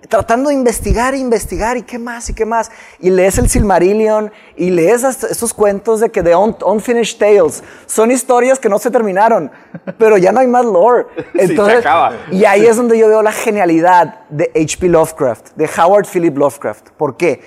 tratando de investigar e investigar y qué más y qué más. Y lees el Silmarillion y lees estos cuentos de que de un- Unfinished Tales son historias que no se terminaron, pero ya no hay más lore. *laughs* se Entonces, acaba. y ahí es donde yo veo la genialidad de H.P. Lovecraft, de Howard Philip Lovecraft. ¿Por qué?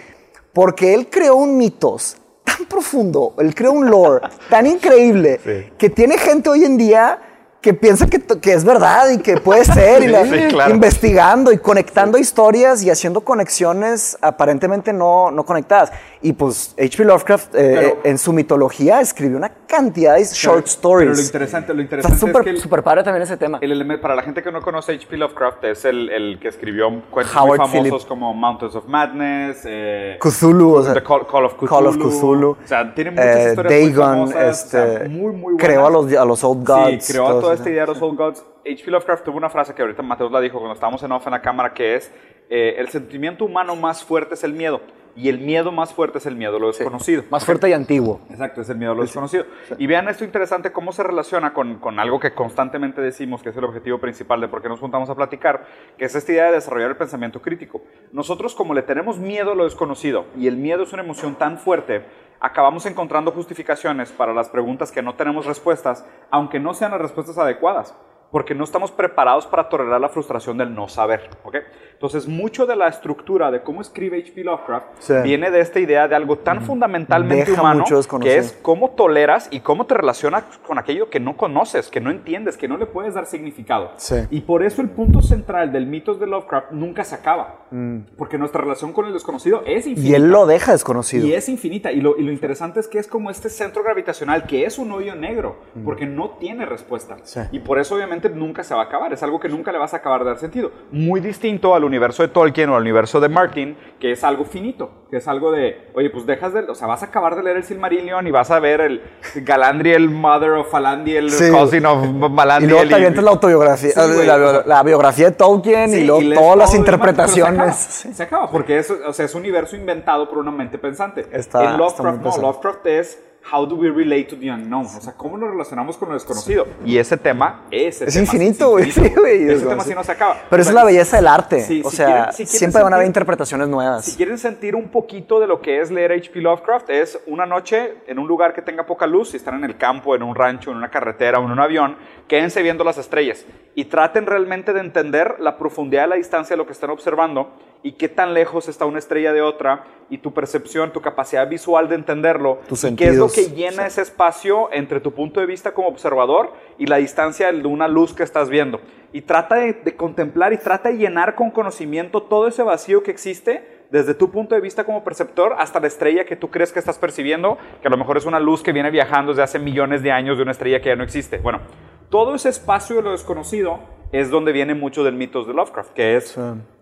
Porque él creó un mitos tan profundo, él creó un lore tan increíble Sí. que tiene gente hoy en día que piensa que, que es verdad y que puede ser, y la- Sí, claro. investigando y conectando historias y haciendo conexiones aparentemente no, no conectadas. Y pues H.P. Lovecraft eh, Pero- en su mitología escribió una cantidad de short stories. Pero lo interesante, lo Está interesante es que el- súper padre también ese tema. El eleme- para la gente que no conoce H.P. Lovecraft, es el, el que escribió cuentos Howard muy famosos Phillip. como Mountains of Madness, eh, Cthulhu, o sea, The Call, Call of Cthulhu. Call of Cthulhu. O sea, tiene muchas Eh, historias muy Dagon, famosas, o sea, este, muy, muy creó a buenas. los, a los Old Gods. Sí, creó todo. Esta idea de los Old Gods. H.P. Lovecraft tuvo una frase que ahorita Mateus la dijo cuando estábamos en off en la cámara, que es, eh, el sentimiento humano más fuerte es el miedo. Y el miedo más fuerte es el miedo a lo desconocido. Más fuerte y antiguo. Exacto, es el miedo a lo desconocido. Y vean esto interesante, cómo se relaciona con, con, algo que constantemente decimos que es el objetivo principal de por qué nos juntamos a platicar, que es esta idea de desarrollar el pensamiento crítico. Nosotros como le tenemos miedo a lo desconocido y el miedo es una emoción tan fuerte, acabamos encontrando justificaciones para las preguntas que no tenemos respuestas, aunque no sean las respuestas adecuadas porque no estamos preparados para tolerar la frustración del no saber. ¿okay? Entonces, mucho de la estructura de cómo escribe H.P. Lovecraft Sí. viene de esta idea de algo tan fundamentalmente Deja humano que es cómo toleras y cómo te relacionas con aquello que no conoces, que no entiendes, que no le puedes dar significado. Sí. Y por eso el punto central del mitos de Lovecraft nunca se acaba, Mm. porque nuestra relación con el desconocido es infinita. Y él lo deja desconocido. Y es infinita. Y lo, y lo interesante es que es como este centro gravitacional, que es un hoyo negro, porque no tiene respuesta. Mm. Sí. Y por eso obviamente nunca se va a acabar. Es algo que nunca le vas a acabar de dar sentido. Muy distinto al universo de Tolkien o al universo de Martin, que es algo finito. Que es algo de, oye, pues dejas de... O sea, vas a acabar de leer el Silmarillion y vas a ver el Galandriel, Mother of Falandiel, Sí. Cousin of Y Malandiel. luego te avientas la autobiografía, Sí, güey, la, biografía de Tolkien Sí, y luego todas las y demás, interpretaciones. Se acaba, Se acaba, porque es, o sea, es un universo inventado por una mente pensante. Está- en está Lovecraft no. Lovecraft es how do we relate to the unknown, o sea, cómo nos relacionamos con lo desconocido. Y ese tema, ese Es tema infinito, güey. infinito. *laughs* Sí, güey. Ese Es tema así. sí no se acaba. Pero esa es la belleza del arte. sí, o si sea, quieren- si quieren siempre van a haber sentir- interpretaciones nuevas. si quieren sentir un poquito de lo que es leer H.P. Lovecraft, es una noche en un lugar que tenga poca luz, si están en el campo, en un rancho, en una carretera o en un avión, quédense viendo las estrellas y traten realmente de entender la profundidad de la distancia de lo que están observando y qué tan lejos está una estrella de otra y tu percepción, tu capacidad visual de entenderlo Tus y qué es lo sentidos. que llena ese espacio entre tu punto de vista como observador y la distancia de una luz que estás viendo. Y trata de, de contemplar y trata de llenar con conocimiento todo ese vacío que existe desde tu punto de vista como perceptor hasta la estrella que tú crees que estás percibiendo, que a lo mejor es una luz que viene viajando desde hace millones de años de una estrella que ya no existe. Bueno, todo ese espacio de lo desconocido es donde viene mucho del mitos de Lovecraft, que es Sí.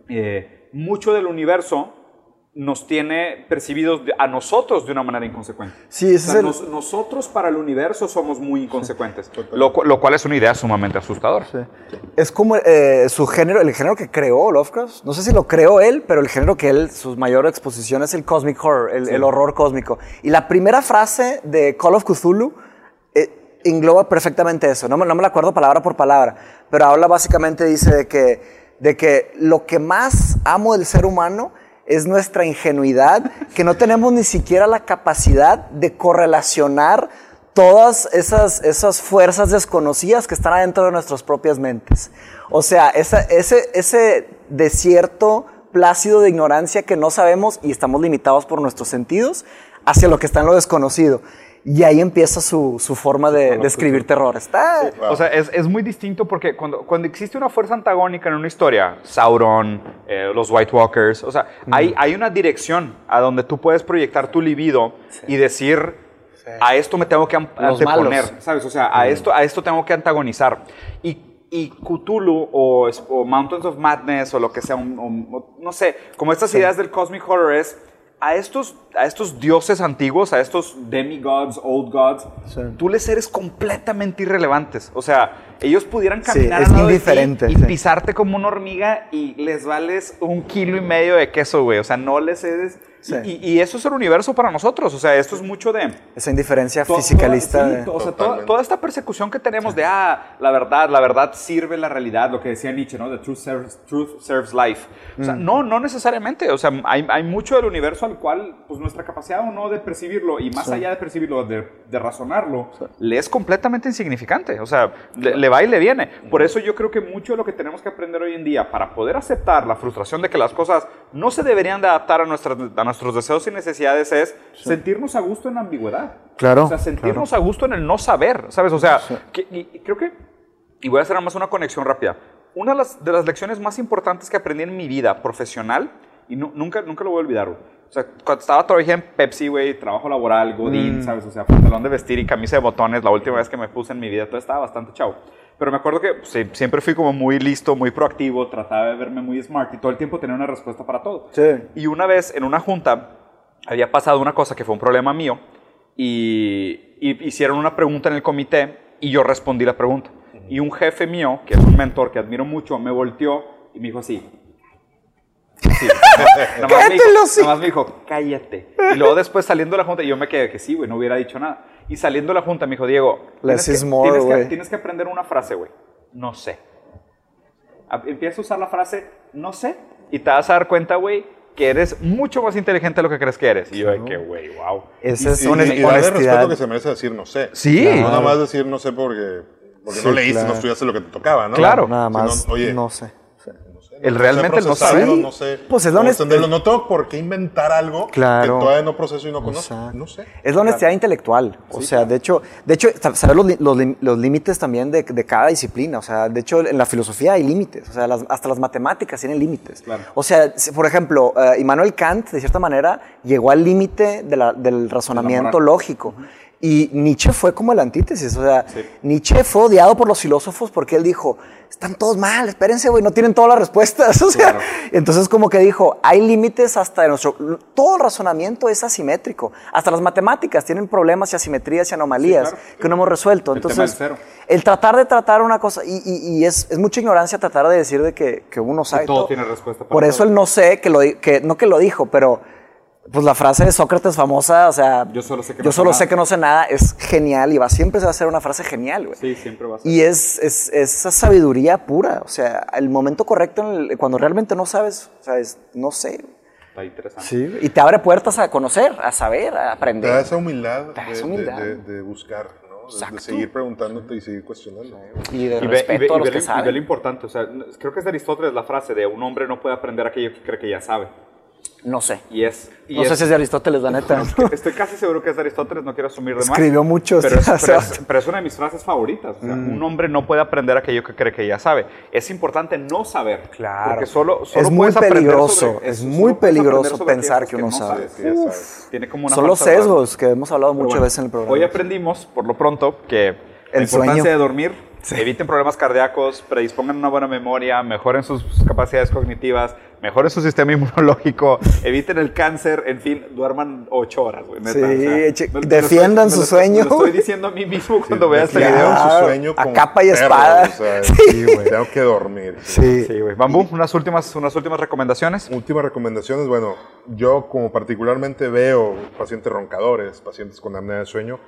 eh, mucho del universo nos tiene percibidos a nosotros de una manera inconsecuente. Sí, ese O sea, es el- nos- nosotros para el universo somos muy inconsecuentes, lo, cu- lo cual es una idea sumamente asustadora. Sí. Es como eh, su género, el género que creó Lovecraft. No sé si lo creó él, pero el género que él, su mayor exposición es el cosmic horror, el, el horror cósmico. Y la primera frase de Call of Cthulhu eh, engloba perfectamente eso. No me, no me la acuerdo palabra por palabra, pero habla básicamente, dice, de que, de que lo que más amo del ser humano es nuestra ingenuidad, que no tenemos ni siquiera la capacidad de correlacionar todas esas, esas fuerzas desconocidas que están adentro de nuestras propias mentes. O sea, ese, ese desierto plácido de ignorancia que no sabemos y estamos limitados por nuestros sentidos hacia lo que está en lo desconocido. Y ahí empieza su, su forma de, de escribir terror. Está, O sea, es, es muy distinto porque cuando, cuando existe una fuerza antagónica en una historia, Sauron, eh, los White Walkers, o sea, hay, hay una dirección a donde tú puedes proyectar tu libido y decir, a esto me tengo que anteponer. ¿sabes? O sea, a, esto, a esto tengo que antagonizar. Y, y Cthulhu o, Mountains of Madness o lo que sea, un- no sé, como estas ideas del Cosmic Horror es, a estos, a estos dioses antiguos, a estos demigods, old gods, Sí. tú les eres completamente irrelevantes. O sea, ellos pudieran Sí, caminar es al lado de ti indiferente, y sí. pisarte como una hormiga y les vales un kilo y medio de queso, güey. O sea, no les eres... Sí. Y, y eso es el universo para nosotros. O sea, esto es mucho de... esa indiferencia fisicalista. toda- sí, de- o sea, toda, toda esta persecución que tenemos de, ah, la verdad, la verdad sirve la realidad, lo que decía Nietzsche, ¿no? The truth serves, truth serves life. O Mm. sea, no, no necesariamente. O sea, hay, hay mucho del universo al cual, pues, nuestra capacidad o no de percibirlo, y más allá de percibirlo, de, de razonarlo, le es completamente insignificante. O sea, le, le va y le viene. Por eso yo creo que mucho de lo que tenemos que aprender hoy en día para poder aceptar la frustración de que las cosas no se deberían de adaptar a, nuestras, a nuestros deseos y necesidades es sentirnos a gusto en la ambigüedad. Claro, O sea, sentirnos a gusto en el no saber, ¿sabes? O sea, que- y, y creo que, y voy a hacer más una conexión rápida. Una de las, de las lecciones más importantes que aprendí en mi vida profesional, y nu- nunca, nunca lo voy a olvidar, güey. O sea, cuando estaba todavía en Pepsi, güey, trabajo laboral, Godín, ¿sabes? O sea, pantalón de vestir y camisa de botones, la última vez que me puse en mi vida, todo estaba bastante chavo. Pero me acuerdo que pues, siempre fui como muy listo, muy proactivo, trataba de verme muy smart y todo el tiempo tenía una respuesta para todo. Sí. Y una vez en una junta había pasado una cosa que fue un problema mío y, y hicieron una pregunta en el comité y yo respondí la pregunta. Y un jefe mío, que es un mentor que admiro mucho, me volteó y me dijo así, Sí. *laughs* Me Cállate, dijo, Lucy. nomás me dijo, cállate. Y luego después saliendo de la junta, yo me quedé que sí, güey, no hubiera dicho nada. Y saliendo de la junta me dijo, Diego, tienes, que, more, tienes, que, tienes que aprender una frase, güey. No sé. Empieza a usar la frase, no sé, y te vas a dar cuenta, güey, que eres mucho más inteligente de lo que crees que eres. Y yo de que, güey, wow. Esa Y, es y- darle respeto honestidad. que se merece decir no sé. Sí. No nada más decir no sé porque, porque Sí, no leíste, claro. no estudiaste lo que te tocaba, ¿no? Claro. Nada Sino, más, oye, no sé. El no realmente no saber. no sé Pues es la cómo honest- entenderlo. No tengo por qué inventar algo Claro. que todavía no proceso y no conozco. Exacto. No sé. Es la honestidad intelectual. O sea, de hecho, de hecho, sa- saber los, los límites también de, de cada disciplina. O sea, de hecho, en la filosofía hay límites. O sea, las- hasta las matemáticas tienen límites. Claro. O sea, por ejemplo, eh, Immanuel Kant, de cierta manera, llegó al límite de del razonamiento lógico. Y Nietzsche fue como el antítesis. O sea, Sí. Nietzsche fue odiado por los filósofos porque él dijo, están todos mal, espérense, güey, no tienen todas las respuestas. *laughs* O sea, Claro. entonces como que dijo, hay límites hasta de nuestro... Todo el razonamiento es asimétrico. Hasta las matemáticas tienen problemas y asimetrías y anomalías Sí, claro. que no hemos resuelto. El Entonces, el tratar de tratar una cosa, y, y- y es, es mucha ignorancia tratar de decir de que, que uno sabe todo tiene respuesta para Por eso el no sé, que lo, que, no que lo dijo, pero pues la frase de Sócrates famosa, o sea, Yo solo sé que yo no sé solo nada. sé que no sé nada, es genial y va, siempre se va a ser una frase genial, güey. Sí, siempre va a ser. Y es, es, es esa sabiduría pura, o sea, el momento correcto en el- cuando realmente no sabes, o sea, es, no sé. Está interesante. Sí. Y te abre puertas a conocer, a saber, a Te da aprender. esa humildad, Te da de, esa humildad. de- de buscar, ¿no? De- seguir preguntándote y seguir cuestionando. Y de Y ve, y respeto ve- a los ve que lo- y ve lo saben. importante, o sea, creo que es de Aristóteles la frase de un hombre no puede aprender aquello que cree que ya sabe. No sé. Y es... y No sé es- si es de Aristóteles, la neta. Estoy casi seguro que es de Aristóteles, no quiero asumir de más. Escribió mucho, Pero es, *laughs* pero, es, pero es una de mis frases favoritas. O sea, Un hombre no puede aprender aquello que cree que ya sabe. Es importante no saber. Claro. Porque solo, solo Es muy peligroso, sobre- es muy peligroso pensar que uno sabe. no Que ya sabes. Tiene como una Son los falsa rara. sesgos que hemos hablado muchas bueno, veces en el programa. Hoy aprendimos, por lo pronto, que la El importancia sueño. de dormir, eviten problemas cardíacos, predispongan una buena memoria, mejoren sus capacidades cognitivas, mejoren su sistema *laughs* inmunológico, eviten el cáncer, en fin, duerman ocho horas, güey. Sí, o sea, eche- me- me lo defiendan su lo estoy- me sueño, lo estoy diciendo a mí mismo cuando vea este video. su sueño a capa y perros, espada. o sea, *laughs* Sí, güey. Tengo que dormir. Sí. Sí, güey. Bambú, unas últimas, unas últimas recomendaciones. Últimas recomendaciones, bueno, yo como particularmente veo pacientes roncadores, pacientes con apnea de sueño,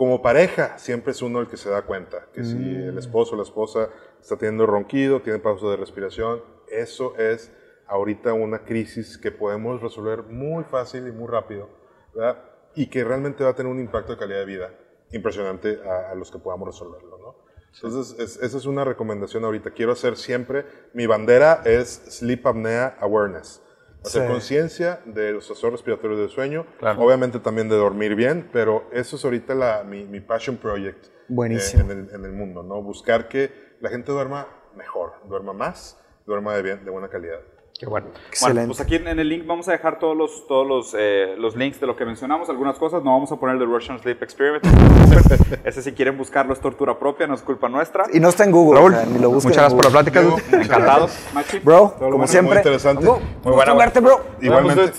como pareja siempre es uno el que se da cuenta que si Mm. el esposo o la esposa está teniendo ronquido, tiene pausa de respiración, eso es ahorita una crisis que podemos resolver muy fácil y muy rápido, ¿verdad? Y que realmente va a tener un impacto de calidad de vida impresionante a, a los que podamos resolverlo, ¿no? Entonces, es- esa es una recomendación ahorita. Quiero hacer siempre, mi bandera es Sleep Apnea Awareness. Hacer Sí. conciencia de los trastornos respiratorios del sueño, Claro. obviamente también de dormir bien, pero eso es ahorita la, mi, mi passion project eh, Buenísimo. en, el, en el mundo, ¿no? Buscar que la gente duerma mejor, duerma más, duerma de, bien, de buena calidad. Qué bueno. Excelente. Bueno, pues aquí en, el link vamos a dejar todos los, todos los, eh, los links de lo que mencionamos, algunas cosas. No vamos a poner el de Russian Sleep Experiment. *laughs* Ese si quieren buscarlo es tortura propia, no es culpa nuestra. Y no está en Google. Raúl, o sea, ni lo busquen muchas gracias por la plática. Encantados. Machi. Bro, como bueno. siempre. Muy interesante. Muy buena, verte, bro. Igualmente.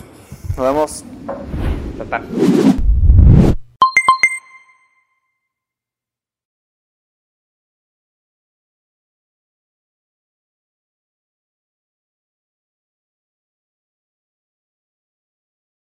Nos vemos, dude. Nos vemos. Ta, ta.